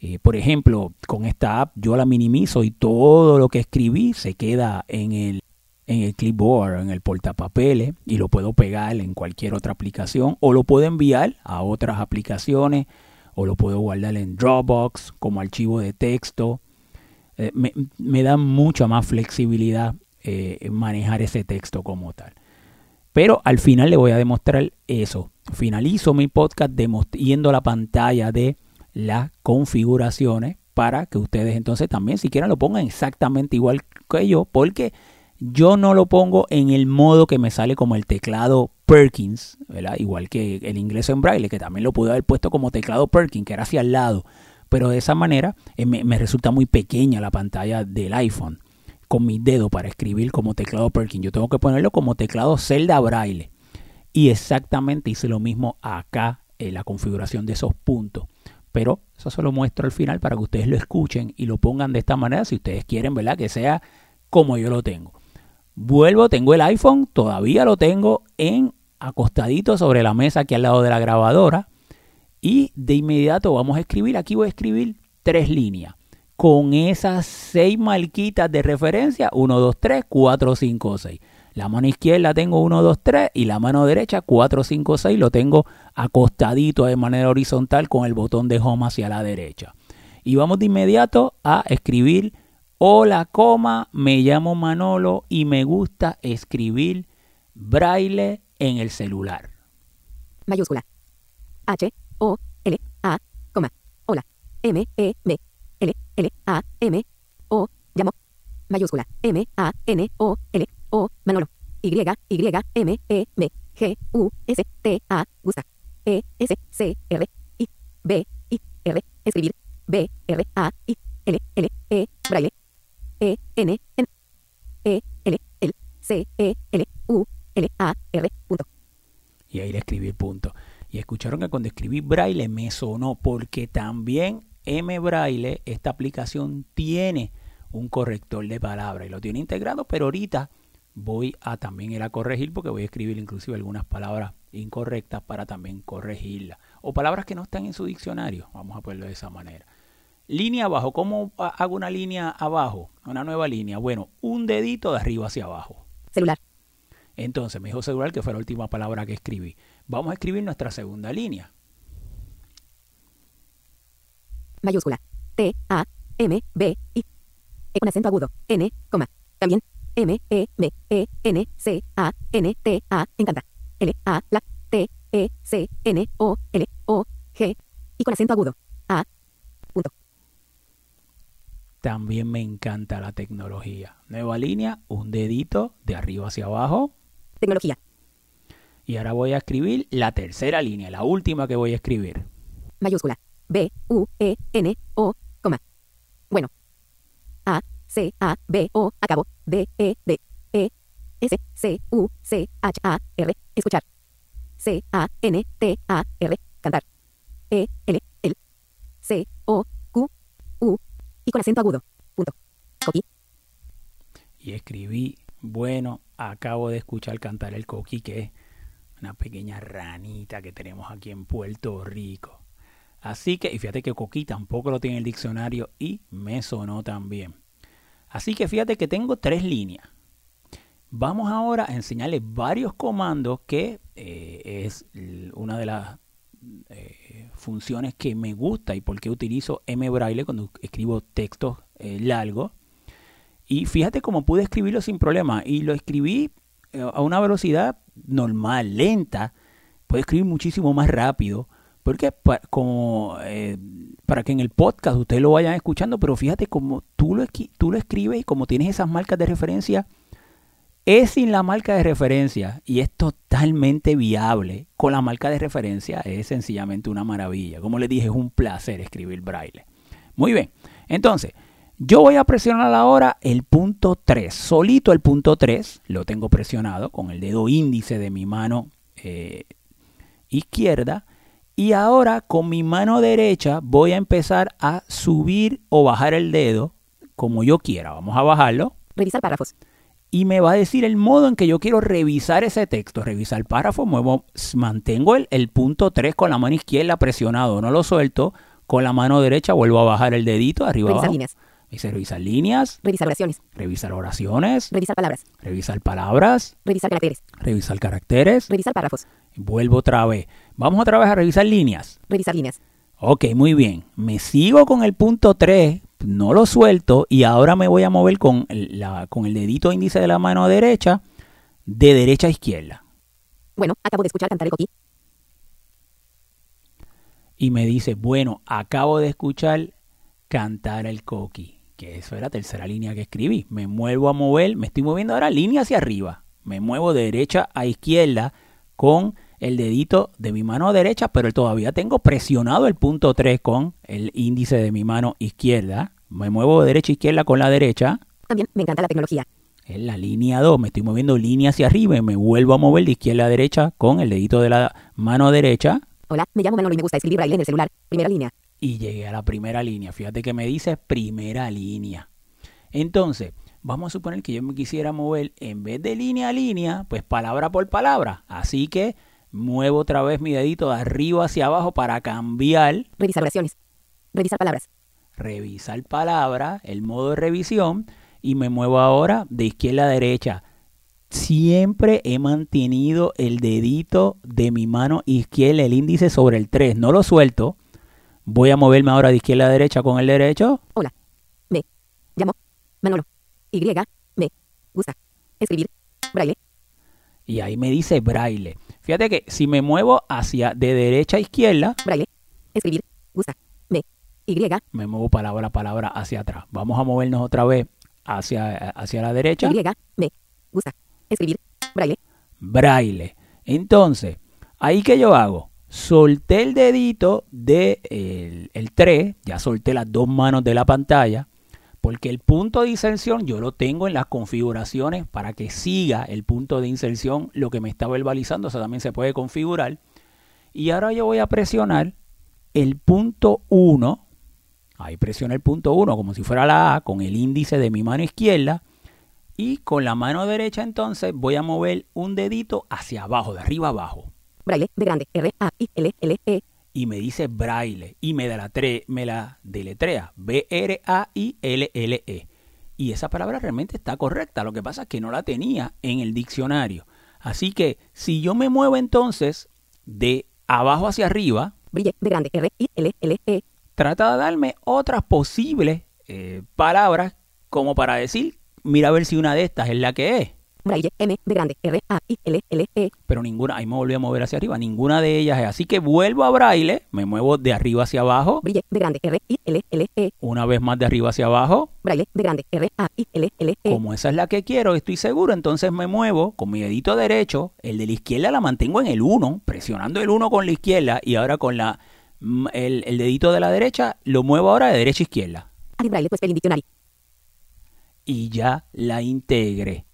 Eh, por ejemplo, con esta app yo la minimizo y todo lo que escribí se queda en el, en el clipboard, en el portapapeles y lo puedo pegar en cualquier otra aplicación o lo puedo enviar a otras aplicaciones o lo puedo guardar en Dropbox como archivo de texto. Eh, me, da mucha más flexibilidad eh, manejar ese texto como tal. Pero al final le voy a demostrar eso. Finalizo mi podcast yendo a la pantalla de las configuraciones para que ustedes entonces también si quieren lo pongan exactamente igual que yo porque yo no lo pongo en el modo que me sale como el teclado Perkins, ¿verdad? igual que el ingreso en braille, que también lo pude haber puesto como teclado Perkins, que era hacia el lado, pero de esa manera eh, me, resulta muy pequeña la pantalla del iPhone con mi dedo para escribir como teclado Perkins. Yo tengo que ponerlo como teclado Zelda Braille. Y exactamente hice lo mismo acá en la configuración de esos puntos pero eso se lo muestro al final para que ustedes lo escuchen y lo pongan de esta manera si ustedes quieren, ¿verdad? Que sea como yo lo tengo. Vuelvo, tengo el iPhone, todavía lo tengo en acostadito sobre la mesa aquí al lado de la grabadora y de inmediato vamos a escribir, aquí voy a escribir tres líneas con esas seis marquitas de referencia, 1, 2, 3, 4, 5, 6. La mano izquierda tengo 1, 2, 3 y la mano derecha 4, 5, 6 lo tengo acostadito de manera horizontal con el botón de home hacia la derecha. Y vamos de inmediato a escribir hola, coma, me llamo Manolo y me gusta escribir braille en el celular. Mayúscula. H, O, L, A, coma, hola, M, E, M, L, L, A, M, O, llamo, mayúscula, M, A, N, O, L, o, Manolo. Y, Y, M, E, M, G, U, S, T, A, gusta. E, S, C, R, I, B, I, R, escribir. B, R, A, I, L, L, E, braille. E, N, N, E, L, L, C, E, L, U, L, A, R, punto. Y ahí le escribí punto. Y escucharon que cuando escribí braille me sonó porque también M Braille, esta aplicación tiene un corrector de palabras y lo tiene integrado, pero ahorita voy a también ir a corregir porque voy a escribir inclusive algunas palabras incorrectas para también corregirlas. O palabras que no están en su diccionario, vamos a ponerlo de esa manera. Línea abajo, ¿cómo hago una línea abajo? Una nueva línea. Bueno, un dedito de arriba hacia abajo. Celular. Entonces me dijo celular que fue la última palabra que escribí. Vamos a escribir nuestra segunda línea. Mayúscula. T, A, M, B, I. E con acento agudo. N, coma. También M, E, M, E, N, C, A, N, T, A, encanta. L, A, la, T, E, C, N, O, L, O, G, y con acento agudo. A, punto. También me encanta la tecnología. Nueva línea, un dedito de arriba hacia abajo. Tecnología. Y ahora voy a escribir la tercera línea, la última que voy a escribir. Mayúscula. B, U, E, N, O, coma. Bueno. A, C, A, B, O, acabo, D, E, D, E, S, C, U, C, H, A, R, escuchar. C, A, N, T, A, R, cantar. E, L, L, C, O, y con acento agudo. Punto. Coqui. Y escribí, bueno, acabo de escuchar cantar el coqui, que es una pequeña ranita que tenemos aquí en Puerto Rico. Así que, y fíjate que coqui tampoco lo tiene el diccionario y me sonó también. Así que fíjate que tengo tres líneas. Vamos ahora a enseñarles varios comandos que eh, es una de las eh, funciones que me gusta y por qué utilizo M Braille cuando escribo textos eh, largos. Y fíjate cómo pude escribirlo sin problema. Y lo escribí eh, a una velocidad normal, lenta. Puedo escribir muchísimo más rápido. Porque como, para que en el podcast ustedes lo vayan escuchando, pero fíjate cómo tú lo, tú lo escribes y como tienes esas marcas de referencia, es sin la marca de referencia y es totalmente viable. Con la marca de referencia es sencillamente una maravilla. Como les dije, es un placer escribir braille. Muy bien, entonces yo voy a presionar ahora el punto 3. Solito el punto 3 lo tengo presionado con el dedo índice de mi mano eh, izquierda. Y ahora con mi mano derecha voy a empezar a subir o bajar el dedo como yo quiera. Vamos a bajarlo. Revisar párrafos. Y me va a decir el modo en que yo quiero revisar ese texto. Revisar párrafo, muevo, mantengo el, el punto 3 con la mano izquierda presionado, no lo suelto. Con la mano derecha vuelvo a bajar el dedito arriba Revisar abajo. líneas. Dice revisar líneas, Revisar oraciones. revisar oraciones, Revisar palabras. revisar palabras, Revisar caracteres. revisar caracteres. Revisar párrafos. Vuelvo otra vez. Vamos otra vez a revisar líneas. Revisar líneas. Ok, muy bien. Me sigo con el punto 3, no lo suelto y ahora me voy a mover con el, la- con el dedito índice de la mano derecha de derecha a izquierda. Bueno, acabo de escuchar cantar el coquí. Y me dice, bueno, acabo de escuchar cantar el coqui, que eso era la tercera línea que escribí. Me muevo a mover, me estoy moviendo ahora línea hacia arriba. Me muevo de derecha a izquierda con el dedito de mi mano derecha, pero todavía tengo presionado el punto 3 con el índice de mi mano izquierda. Me muevo de derecha a izquierda con la derecha. También me encanta la tecnología. En la línea 2 me estoy moviendo línea hacia arriba y me vuelvo a mover de izquierda a derecha con el dedito de la mano derecha. Hola, me llamo Manolo y me gusta escribir braille en el celular. Primera línea. y llegué a la primera línea. Fíjate que me dice primera línea. Entonces, vamos a suponer que yo me quisiera mover en vez de línea a línea, pues palabra por palabra. Así que muevo otra vez mi dedito de arriba hacia abajo para cambiar, Revisar oraciones. Revisar palabras. revisar palabra, el modo de revisión, y me muevo ahora de izquierda a derecha. Siempre he mantenido el dedito de mi mano izquierda, el índice sobre el 3, no lo suelto. Voy a moverme ahora de izquierda a derecha con el derecho. Hola. Me llamo Manolo. Y me gusta escribir braille. Y ahí me dice braille. Fíjate que si me muevo hacia de derecha a izquierda, Braille. Escribir. Gusta. Me. Y. me muevo palabra a palabra hacia atrás. Vamos a movernos otra vez hacia, hacia la derecha. Y. Me. Gusta escribir braille. Braille. Entonces, ahí que yo hago, solté el dedito de el, el 3, ya solté las dos manos de la pantalla, porque el punto de inserción yo lo tengo en las configuraciones para que siga el punto de inserción lo que me está verbalizando, eso también se puede configurar. Y ahora yo voy a presionar el punto 1, ahí presiono el punto 1 como si fuera la A con el índice de mi mano izquierda y con la mano derecha entonces voy a mover un dedito hacia abajo, de arriba abajo. Braille de grande. R A I L L E. Y me dice braille y me, la, me la deletrea. B-R-A-I-L-L-E. Y esa palabra realmente está correcta. Lo que pasa es que no la tenía en el diccionario. Así que si yo me muevo entonces de abajo hacia arriba, Brille de grande. R I L L E. trata de darme otras posibles eh, palabras como para decir, mira a ver si una de estas es la que es. Braille M de grande. R A I L L E. pero ninguna, ahí me volví a mover hacia arriba, ninguna de ellas es. Así que vuelvo a braille, me muevo de arriba hacia abajo, Brille de grande. R I L L E. una vez más de arriba hacia abajo. Braille de grande. R A I L L E. Como esa es la que quiero, estoy seguro, entonces me muevo con mi dedito derecho, el de la izquierda la mantengo en el 1, presionando el 1 con la izquierda y ahora con la mm, el, el dedito de la derecha lo muevo ahora de derecha a izquierda Braille pues y ya la integré.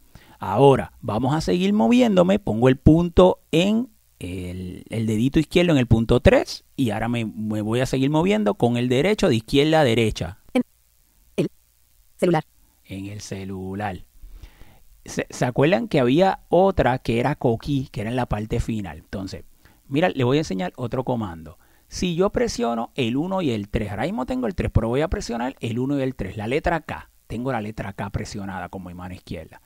Ahora, vamos a seguir moviéndome, pongo el punto en el, el dedito izquierdo en el punto 3 y ahora me, me voy a seguir moviendo con el derecho de izquierda a derecha Celular. en el celular. ¿Se, se acuerdan que había otra que era coquí, que era en la parte final? Entonces, mira, le voy a enseñar otro comando. Si yo presiono el 1 y el 3, ahora mismo tengo el 3, pero voy a presionar el 1 y el 3, la letra K. Tengo la letra K presionada con mi mano izquierda.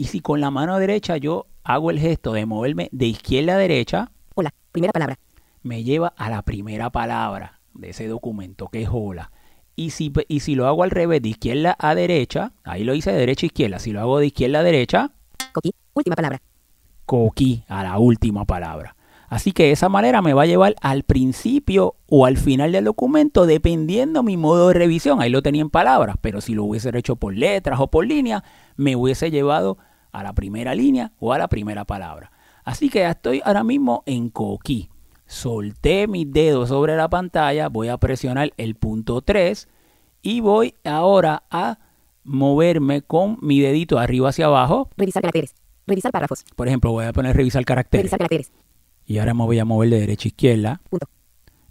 Y si con la mano derecha yo hago el gesto de moverme de izquierda a derecha, Hola. Primera palabra. me lleva a la primera palabra de ese documento, que es hola. Y si, y si lo hago al revés, de izquierda a derecha, ahí lo hice de derecha a izquierda. Si lo hago de izquierda a derecha, Coquí. Última palabra. coquí a la última palabra. Así que de esa manera me va a llevar al principio o al final del documento, dependiendo mi modo de revisión. Ahí lo tenía en palabras, pero si lo hubiese hecho por letras o por línea, me hubiese llevado a la primera línea o a la primera palabra. Así que ya estoy ahora mismo en coquí. Solté mis dedos sobre la pantalla, voy a presionar el punto 3 y voy ahora a moverme con mi dedito arriba hacia abajo. Revisar caracteres. Revisar párrafos. Por ejemplo, voy a poner revisar caracteres. Revisar caracteres. Y ahora me voy a mover de derecha a izquierda. Punto.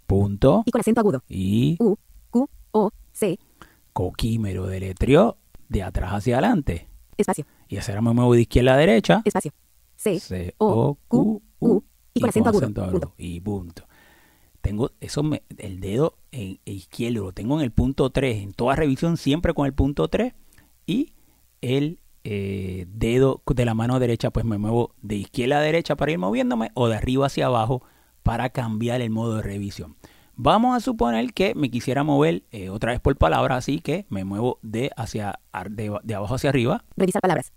Punto. Y con acento agudo. Y U. Q. O. C. coquímero deletreó de atrás hacia adelante. Espacio. Y ahora me muevo de izquierda a derecha. Espacio. C. C O. Q. U. Y con acento agudo. acento Punto. Y punto. Tengo eso me- el dedo en, izquierdo lo tengo en el punto 3, en toda revisión siempre con el punto 3 y el eh, dedo de la mano derecha pues me muevo de izquierda a derecha para ir moviéndome o de arriba hacia abajo para cambiar el modo de revisión. Vamos a suponer que me quisiera mover eh, otra vez por palabra, así que me muevo de, hacia, de abajo hacia arriba. Revisar palabras.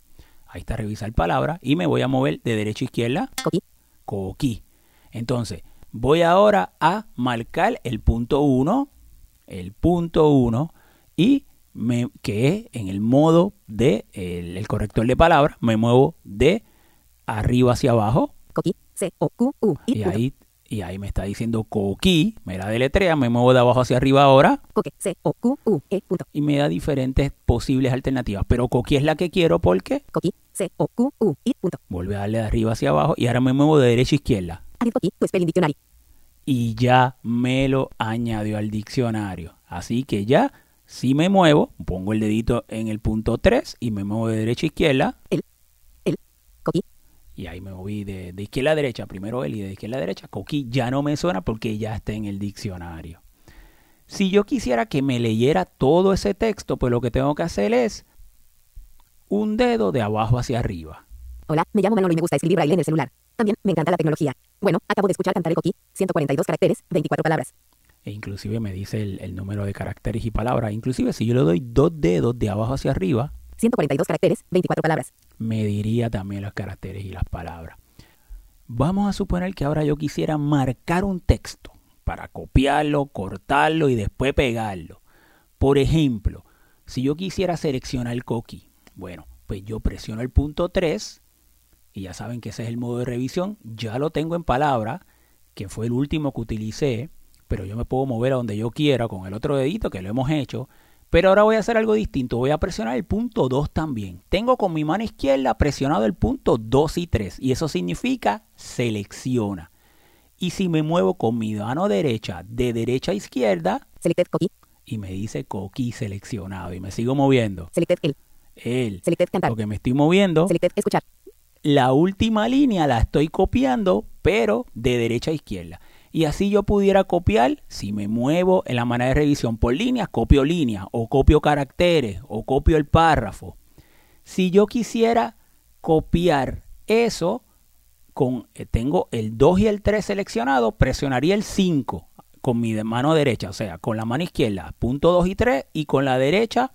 Ahí está revisar palabra y me voy a mover de derecha a izquierda Coquí. coquí. Entonces, voy ahora a marcar el punto 1, el punto 1, y me, que es en el modo de el, el corrector de palabras, me muevo de arriba hacia abajo, Coquí. C. O. Q. U. Y. ahí, y ahí me está diciendo coquí, me la deletrea, me muevo de abajo hacia arriba ahora, Coque. C. O. Q. U. E. Punto. y me da diferentes posibles alternativas. Pero coquí es la que quiero porque Coquí. C. O. Q. U. I. Punto. vuelve a darle de arriba hacia abajo, y ahora me muevo de derecha a izquierda. Y ya me lo añadió al diccionario. Así que ya, si me muevo, pongo el dedito en el punto 3 y me muevo de derecha a izquierda. Coquí. Y ahí me moví de, de izquierda a derecha, primero él y de izquierda a derecha. Coquí ya no me suena porque ya está en el diccionario. Si yo quisiera que me leyera todo ese texto, pues lo que tengo que hacer es un dedo de abajo hacia arriba. Hola, me llamo Manolo y me gusta escribir braille en el celular. También me encanta la tecnología. Bueno, acabo de escuchar cantar el coquí. 142 caracteres, 24 palabras. E inclusive me dice el, el número de caracteres y palabras. Inclusive si yo le doy dos dedos de abajo hacia arriba, 142 caracteres, 24 palabras. me diría también los caracteres y las palabras. Vamos a suponer que ahora yo quisiera marcar un texto para copiarlo, cortarlo y después pegarlo. Por ejemplo, si yo quisiera seleccionar el coquí, bueno, pues yo presiono el punto 3 y ya saben que ese es el modo de revisión. Ya lo tengo en palabra, que fue el último que utilicé, pero yo me puedo mover a donde yo quiera con el otro dedito que lo hemos hecho. Pero ahora voy a hacer algo distinto. Voy a presionar el punto 2 también. Tengo con mi mano izquierda presionado el punto 2 y 3. Y eso significa selecciona. Y si me muevo con mi mano derecha de derecha a izquierda Selected y me dice coquí seleccionado y me sigo moviendo. Selected el. El, Selected cantar. lo que me estoy moviendo, Selected escuchar. la última línea la estoy copiando, pero de derecha a izquierda. Y así yo pudiera copiar, si me muevo en la manera de revisión por líneas, copio líneas, o copio caracteres, o copio el párrafo. Si yo quisiera copiar eso, con, eh, tengo el 2 y el 3 seleccionado, presionaría el 5 con mi mano derecha, o sea, con la mano izquierda, punto 2 y 3, y con la derecha,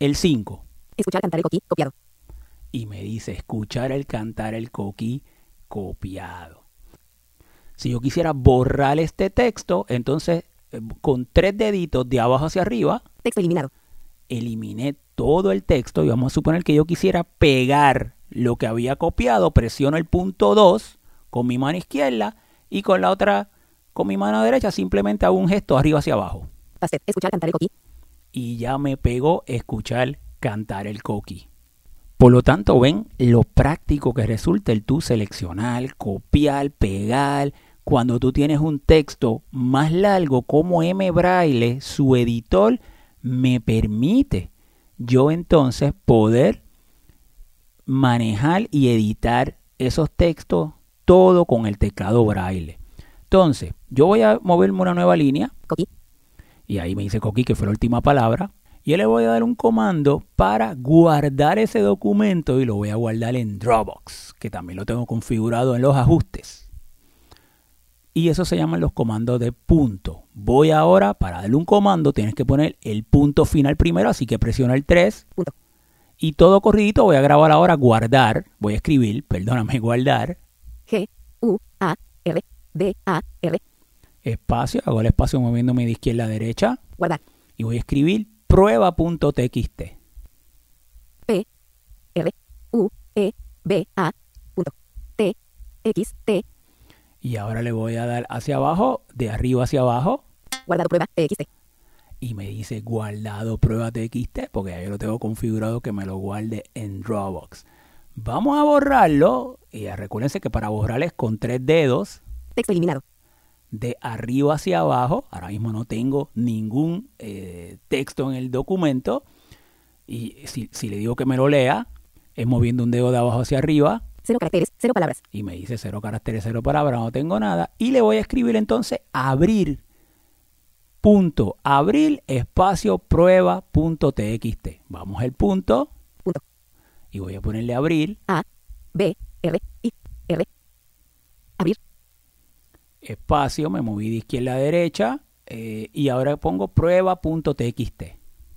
el 5 Escuchar cantar el coquí. Copiado. y me dice escuchar el cantar el coquí copiado. Si yo quisiera borrar este texto, entonces eh, con tres deditos de abajo hacia arriba, Texto eliminado. eliminé todo el texto y vamos a suponer que yo quisiera pegar lo que había copiado, presiono el punto 2 con mi mano izquierda y con la otra, con mi mano derecha, simplemente hago un gesto arriba hacia abajo. Escuchar cantar el coquí. y ya me pegó escuchar cantar el coqui. Por lo tanto, ven lo práctico que resulta el tú seleccionar, copiar, pegar. Cuando tú tienes un texto más largo como M Braille, su editor me permite yo entonces poder manejar y editar esos textos todo con el teclado Braille. Entonces, yo voy a moverme una nueva línea Coquí. y ahí me dice Coqui que fue la última palabra. Y yo le voy a dar un comando para guardar ese documento y lo voy a guardar en Dropbox, que también lo tengo configurado en los ajustes. Y eso se llaman los comandos de punto. Voy ahora, para darle un comando, tienes que poner el punto final primero, así que presiona el 3. Punto. Y todo corridito voy a grabar ahora guardar. Voy a escribir, perdóname, guardar. G, U, A, R, D, A, R. Espacio, hago el espacio moviéndome de izquierda a derecha. Guardar. Y voy a escribir prueba.txt. P, R, U, E, B, A, punto. T, X, T, Y ahora le voy a dar hacia abajo, de arriba hacia abajo. guardado prueba, TXT. Y me dice guardado prueba TXT, porque ya yo lo tengo configurado que me lo guarde en Dropbox. Vamos a borrarlo. Y recuérdense que para borrar es con tres dedos Texto eliminado. De arriba hacia abajo. Ahora mismo no tengo ningún eh, texto en el documento. Y si, si le digo que me lo lea, es moviendo un dedo de abajo hacia arriba. Cero caracteres, cero palabras. Y me dice cero caracteres, cero palabras, no tengo nada. Y le voy a escribir entonces abrir. Punto. Abrir espacio prueba punto txt. Vamos al punto. Punto. Y voy a ponerle abrir A, B, R, I, R. Abrir. Espacio. Me moví de izquierda a derecha. eh, y ahora pongo prueba punto txt.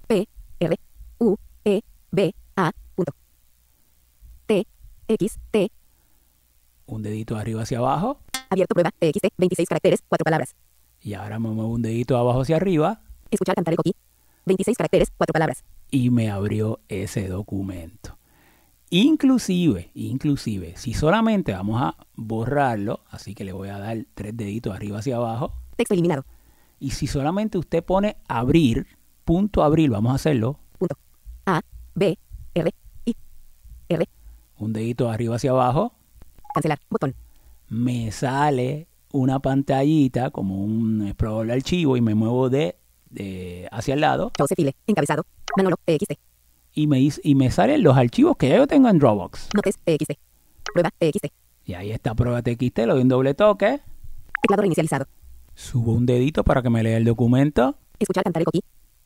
P, R, U, E, B, A, punto. T, X, T, Un dedito de arriba hacia abajo. abierto prueba, TXT, 26 caracteres, 4 palabras. Y ahora me muevo un dedito de abajo hacia arriba. Escuchar cantar el coquí, 26 caracteres, 4 palabras. y me abrió ese documento. Inclusive, inclusive, si solamente vamos a borrarlo, así que le voy a dar tres deditos arriba hacia abajo, Texto eliminado. y si solamente usted pone abrir, punto abrir, vamos a hacerlo, Punto. A, B, R, I, R. un dedito arriba hacia abajo, Cancelar. Botón. me sale una pantallita como un explorador de archivo y me muevo de, de hacia el lado Joseph File. Encabezado. Manolo. TXT. Y me, y me salen los archivos que ya yo tengo en Dropbox. Notes. TXT. Prueba. TXT. Y ahí está prueba TXT, le doy un doble toque, Teclado reinicializado. subo un dedito para que me lea el documento. Escuchar cantar el coquí.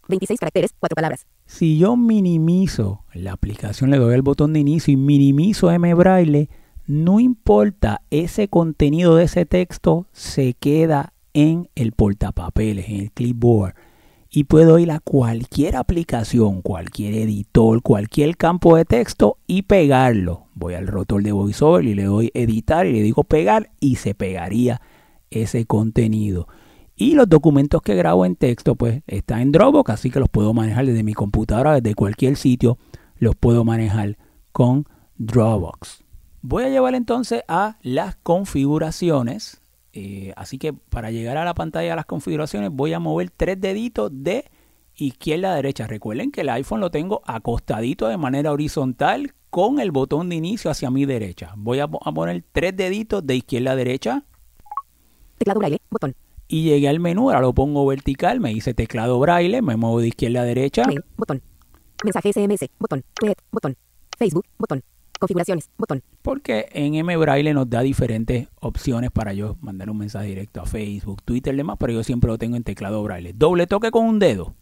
26 caracteres, 4 palabras. Si yo minimizo la aplicación, le doy el botón de inicio y minimizo M Braille, no importa, ese contenido de ese texto se queda en el portapapeles, en el clipboard. Y puedo ir a cualquier aplicación, cualquier editor, cualquier campo de texto y pegarlo. Voy al rotor de VoiceOver y le doy editar y le digo pegar y se pegaría ese contenido. Y los documentos que grabo en texto, pues están en Dropbox, así que los puedo manejar desde mi computadora, desde cualquier sitio, los puedo manejar con Dropbox. Voy a llevar entonces a las configuraciones. Eh, así que para llegar a la pantalla de las configuraciones voy a mover tres deditos de izquierda a derecha. Recuerden que el iPhone lo tengo acostadito de manera horizontal con el botón de inicio hacia mi derecha. Voy a, po- a poner tres deditos de izquierda a derecha Teclado braille. Botón. y llegué al menú, ahora lo pongo vertical, me dice teclado braille, me muevo de izquierda a derecha. Mail. Botón. Mensaje SMS. Botón. Tweet. Botón. Facebook. Botón. Configuraciones. Botón. Porque en M Braille nos da diferentes opciones para yo mandar un mensaje directo a Facebook, Twitter y demás, pero yo siempre lo tengo en teclado Braille. Doble toque con un dedo.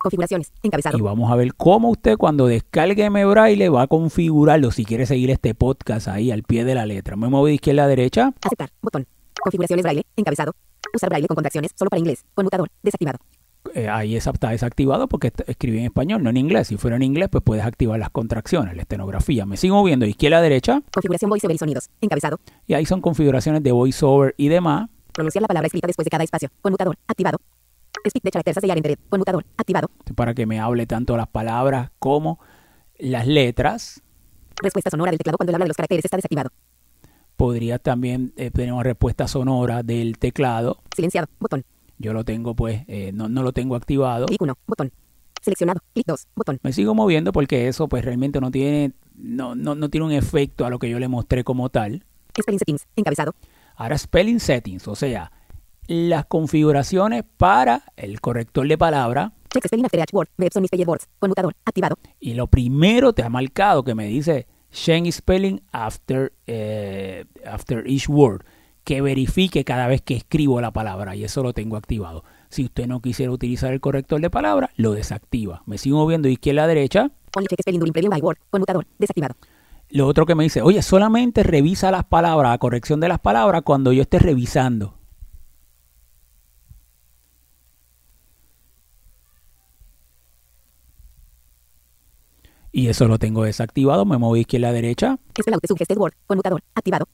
Configuraciones. Encabezado. Y vamos a ver cómo usted cuando descargue M Braille va a configurarlo si quiere seguir este podcast ahí al pie de la letra. Me muevo de izquierda a derecha. Aceptar. Botón. Configuraciones braille. Encabezado. Usar braille con contracciones solo para inglés. Conmutador. Desactivado. Eh, ahí está desactivado porque escribí en español, no en inglés. Si fuera en inglés, pues puedes activar las contracciones, la estenografía. Me sigo moviendo de izquierda a derecha Configuración voiceover y sonidos. Encabezado. y ahí son configuraciones de voiceover y demás. Pronunciar la palabra escrita después de cada espacio. Conmutador. Activado. Speak de characters sellar en Conmutador. Activado. para que me hable tanto las palabras como las letras. Respuesta sonora del teclado cuando el habla de los caracteres está desactivado. Podría también eh, tener una respuesta sonora del teclado. Silenciado. Botón. Yo lo tengo, pues, eh, no, no lo tengo activado. Clic 1. Botón. Seleccionado. Clic 2. Botón. Me sigo moviendo porque eso, pues, realmente no tiene, no, no, no tiene un efecto a lo que yo le mostré como tal. Spelling settings. Encabezado. Ahora, spelling settings, o sea, las configuraciones para el corrector de palabra. Check spelling after word. Verbs on misspelled words. Conmutador. Activado. Y lo primero te ha marcado que me dice change spelling after, eh, after each word que verifique cada vez que escribo la palabra y eso lo tengo activado. Si usted no quisiera utilizar el corrector de palabra, lo desactiva. Me sigo moviendo de izquierda a derecha. Desactivado. Lo otro que me dice, oye, solamente revisa las palabras, la corrección de las palabras cuando yo esté revisando. Y eso lo tengo desactivado. Me moví izquierda a derecha. Word, conmutador, activado.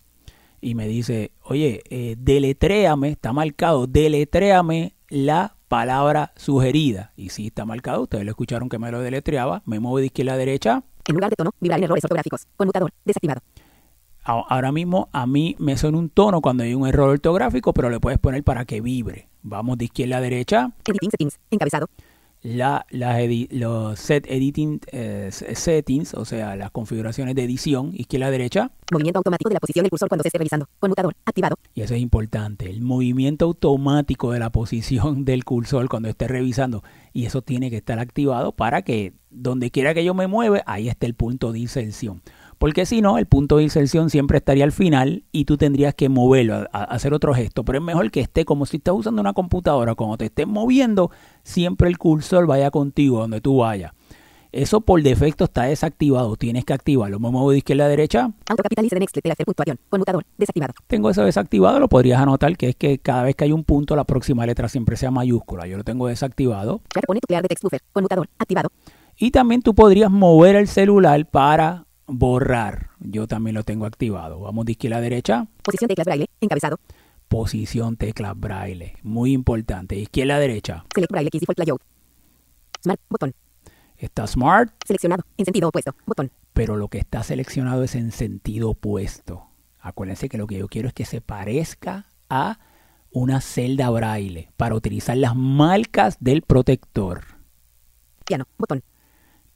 Y me dice, oye, eh, deletréame, está marcado, deletréame la palabra sugerida. Y sí está marcado, ustedes lo escucharon que me lo deletreaba. Me muevo de izquierda a derecha. En lugar de tono, vibrar en errores ortográficos. Conmutador. Desactivado. Ahora mismo a mí me suena un tono cuando hay un error ortográfico, pero le puedes poner para que vibre. Vamos de izquierda a derecha. Editing settings. Encabezado. La, las edi- los set editing eh, settings, o sea, las configuraciones de edición, izquierda derecha. Movimiento automático de la posición del cursor cuando se esté revisando. Conmutador. Activado. Y eso es importante, el movimiento automático de la posición <laughs> del cursor cuando esté revisando. Y eso tiene que estar activado para que donde quiera que yo me mueva, ahí esté el punto de inserción. Porque si no, el punto de inserción siempre estaría al final y tú tendrías que moverlo, a, a hacer otro gesto. Pero es mejor que esté como si estás usando una computadora, cuando te estés moviendo, siempre el cursor vaya contigo donde tú vayas. Eso por defecto está desactivado, tienes que activarlo. Me muevo de izquierda a derecha, Autocapitalice de puntuación. Conmutador. Desactivado. tengo eso desactivado, lo podrías anotar, que es que cada vez que hay un punto, la próxima letra siempre sea mayúscula. Yo lo tengo desactivado. Track point to clear the text buffer. Conmutador. Activado. Y también tú podrías mover el celular para borrar. Yo también lo tengo activado. Vamos de izquierda a derecha. Posición teclas braille. Encabezado. Posición teclas braille. Muy importante. Izquierda a derecha. Select braille keys default layout. Smart. Botón. Está smart, Seleccionado. En sentido opuesto. Botón. pero lo que está seleccionado es en sentido opuesto. Acuérdense que lo que yo quiero es que se parezca a una celda braille para utilizar las marcas del protector. Piano. Botón.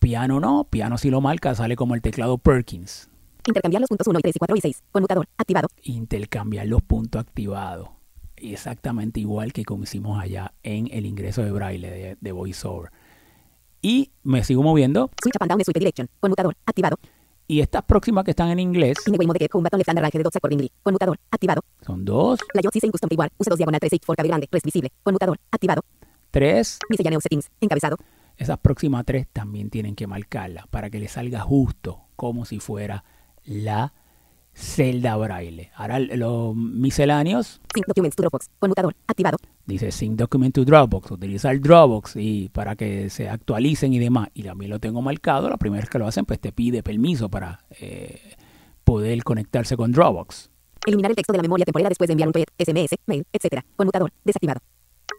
Piano no, piano si lo marca sale como el teclado Perkins. Intercambiar los puntos 1 y 3 y 4 y 6. Conmutador. Activado. Intercambiar los puntos activados. Exactamente igual que como hicimos allá en el ingreso de braille de, de VoiceOver. Y me sigo moviendo. Switch up and down the swipe direction. Conmutador. Activado. Y estas próximas que están en inglés de. Conmutador. Activado. son dos, Layout system custom igual. Use dos diagonal 3 por cabe grande. Rest visible. Conmutador. Activado. tres. Miscellaneous settings. Encabezado. Esas próximas tres también tienen que marcarla para que le salga justo como si fuera la celda braille. Ahora los misceláneos Sync documents to Dropbox. Conmutador. Activado. dice Sync Document to Dropbox, utilizar Dropbox y para que se actualicen y demás. Y también lo tengo marcado. La primera vez que lo hacen, pues te pide permiso para eh, poder conectarse con Dropbox. Eliminar el texto de la memoria temporera después de enviar un SMS, mail, etc. Conmutador. Desactivado.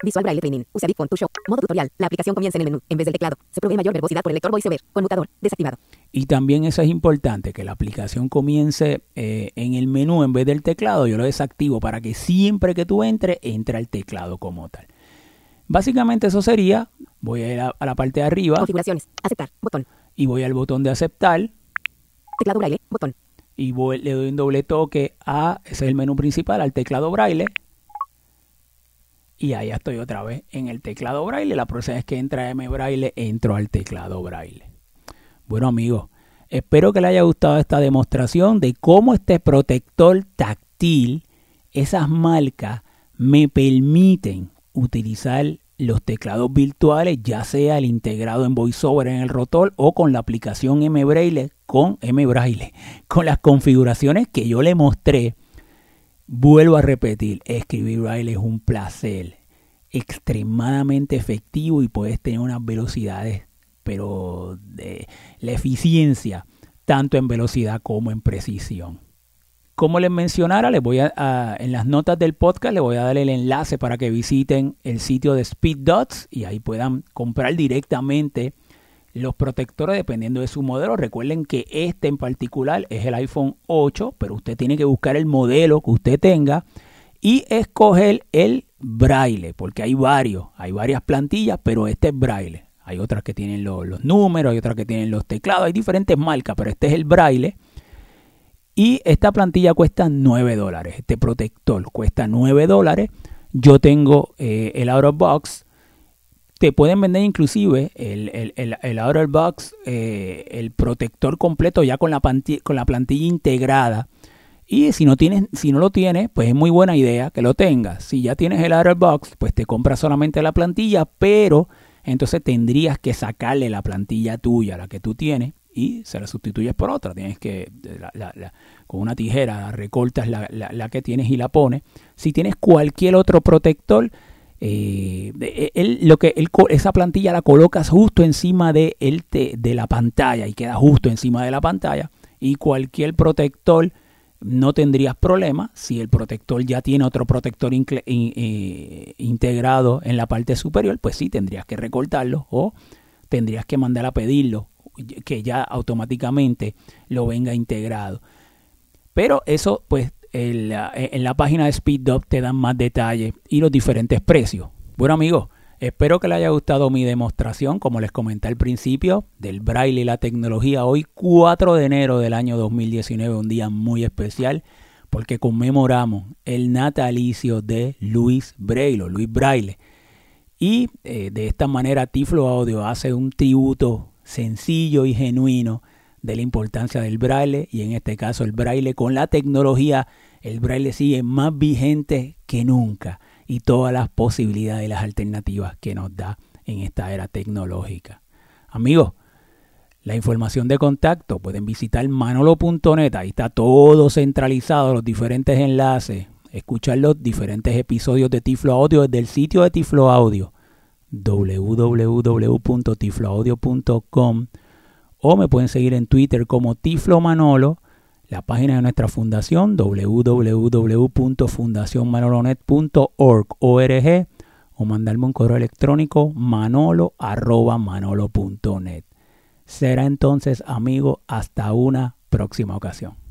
Visual Braille Training. Usa Big Font to Show. Modo tutorial. La aplicación comienza en el menú, en vez del teclado. Se provee mayor verbosidad por el lector VoiceOver. Conmutador. Desactivado. Y también eso es importante, que la aplicación comience eh, en el menú en vez del teclado. Yo lo desactivo para que siempre que tú entres, entre al teclado como tal. Básicamente eso sería, voy a ir a, a la parte de arriba Configuraciones. Aceptar. Botón. y voy al botón de aceptar Teclado Braille. Botón. y voy- le doy un doble toque a, ese es el menú principal, al teclado braille. Y ahí estoy otra vez en el teclado braille. La próxima vez que entra M braille, entro al teclado braille. Bueno amigos, espero que les haya gustado esta demostración de cómo este protector táctil, esas marcas, me permiten utilizar los teclados virtuales, ya sea el integrado en VoiceOver en el rotor o con la aplicación M Braille, con M Braille, <laughs> con las configuraciones que yo le mostré. Vuelvo a repetir, escribir braille es un placer extremadamente efectivo y puedes tener unas velocidades, pero de la eficiencia, tanto en velocidad como en precisión. Como les mencionara, les voy a, en las notas del podcast les voy a dar el enlace para que visiten el sitio de Speed Dots y ahí puedan comprar directamente los protectores dependiendo de su modelo. Recuerden que este en particular es el iPhone 8, pero usted tiene que buscar el modelo que usted tenga y escoger el braille, porque hay varios, hay varias plantillas, pero este es braille. Hay otras que tienen lo- los números, hay otras que tienen los teclados, hay diferentes marcas, pero este es el braille. Y esta plantilla cuesta 9 dólares. Este protector cuesta 9 dólares. Yo tengo eh, el out of box. Te pueden vender inclusive el, el, el, el out of box, eh, el protector completo ya con la, panti- con la plantilla integrada. Y si no, tienes, si no lo tienes, pues es muy buena idea que lo tengas. Si ya tienes el out of box, pues te compras solamente la plantilla, pero entonces tendrías que sacarle la plantilla tuya, la que tú tienes, y se la sustituyes por otra. Tienes que, con una tijera, recortas la que tienes y la pones. Si tienes cualquier otro protector, eh, lo que esa plantilla la colocas justo encima de, el de la pantalla y queda justo encima de la pantalla y cualquier protector no tendrías problema si el protector ya tiene otro protector eh, integrado en la parte superior pues sí tendrías que recortarlo o tendrías que mandar a pedirlo que ya automáticamente lo venga integrado. Pero eso pues en la, página de SpeedUp te dan más detalles y los diferentes precios. Bueno amigos, espero que les haya gustado mi demostración, como les comenté al principio, del braille y la tecnología. Hoy 4 de enero del año 2019, un día muy especial porque conmemoramos el natalicio de Luis Braille, Luis Braille. Y eh, de esta manera Tiflo Audio hace un tributo sencillo y genuino de la importancia del braille y en este caso el braille con la tecnología, el braille sigue más vigente que nunca y todas las posibilidades y las alternativas que nos da en esta era tecnológica. Amigos, la información de contacto pueden visitar manolo.net, ahí está todo centralizado, los diferentes enlaces, escuchar los diferentes episodios de Tiflo Audio desde el sitio de Tiflo Audio www.tifloaudio.com o me pueden seguir en Twitter como Tiflo Manolo, la página de nuestra fundación www.fundacionmanolonet.org o mandarme un correo electrónico manolo@manolo.net. Será entonces, amigo, hasta una próxima ocasión.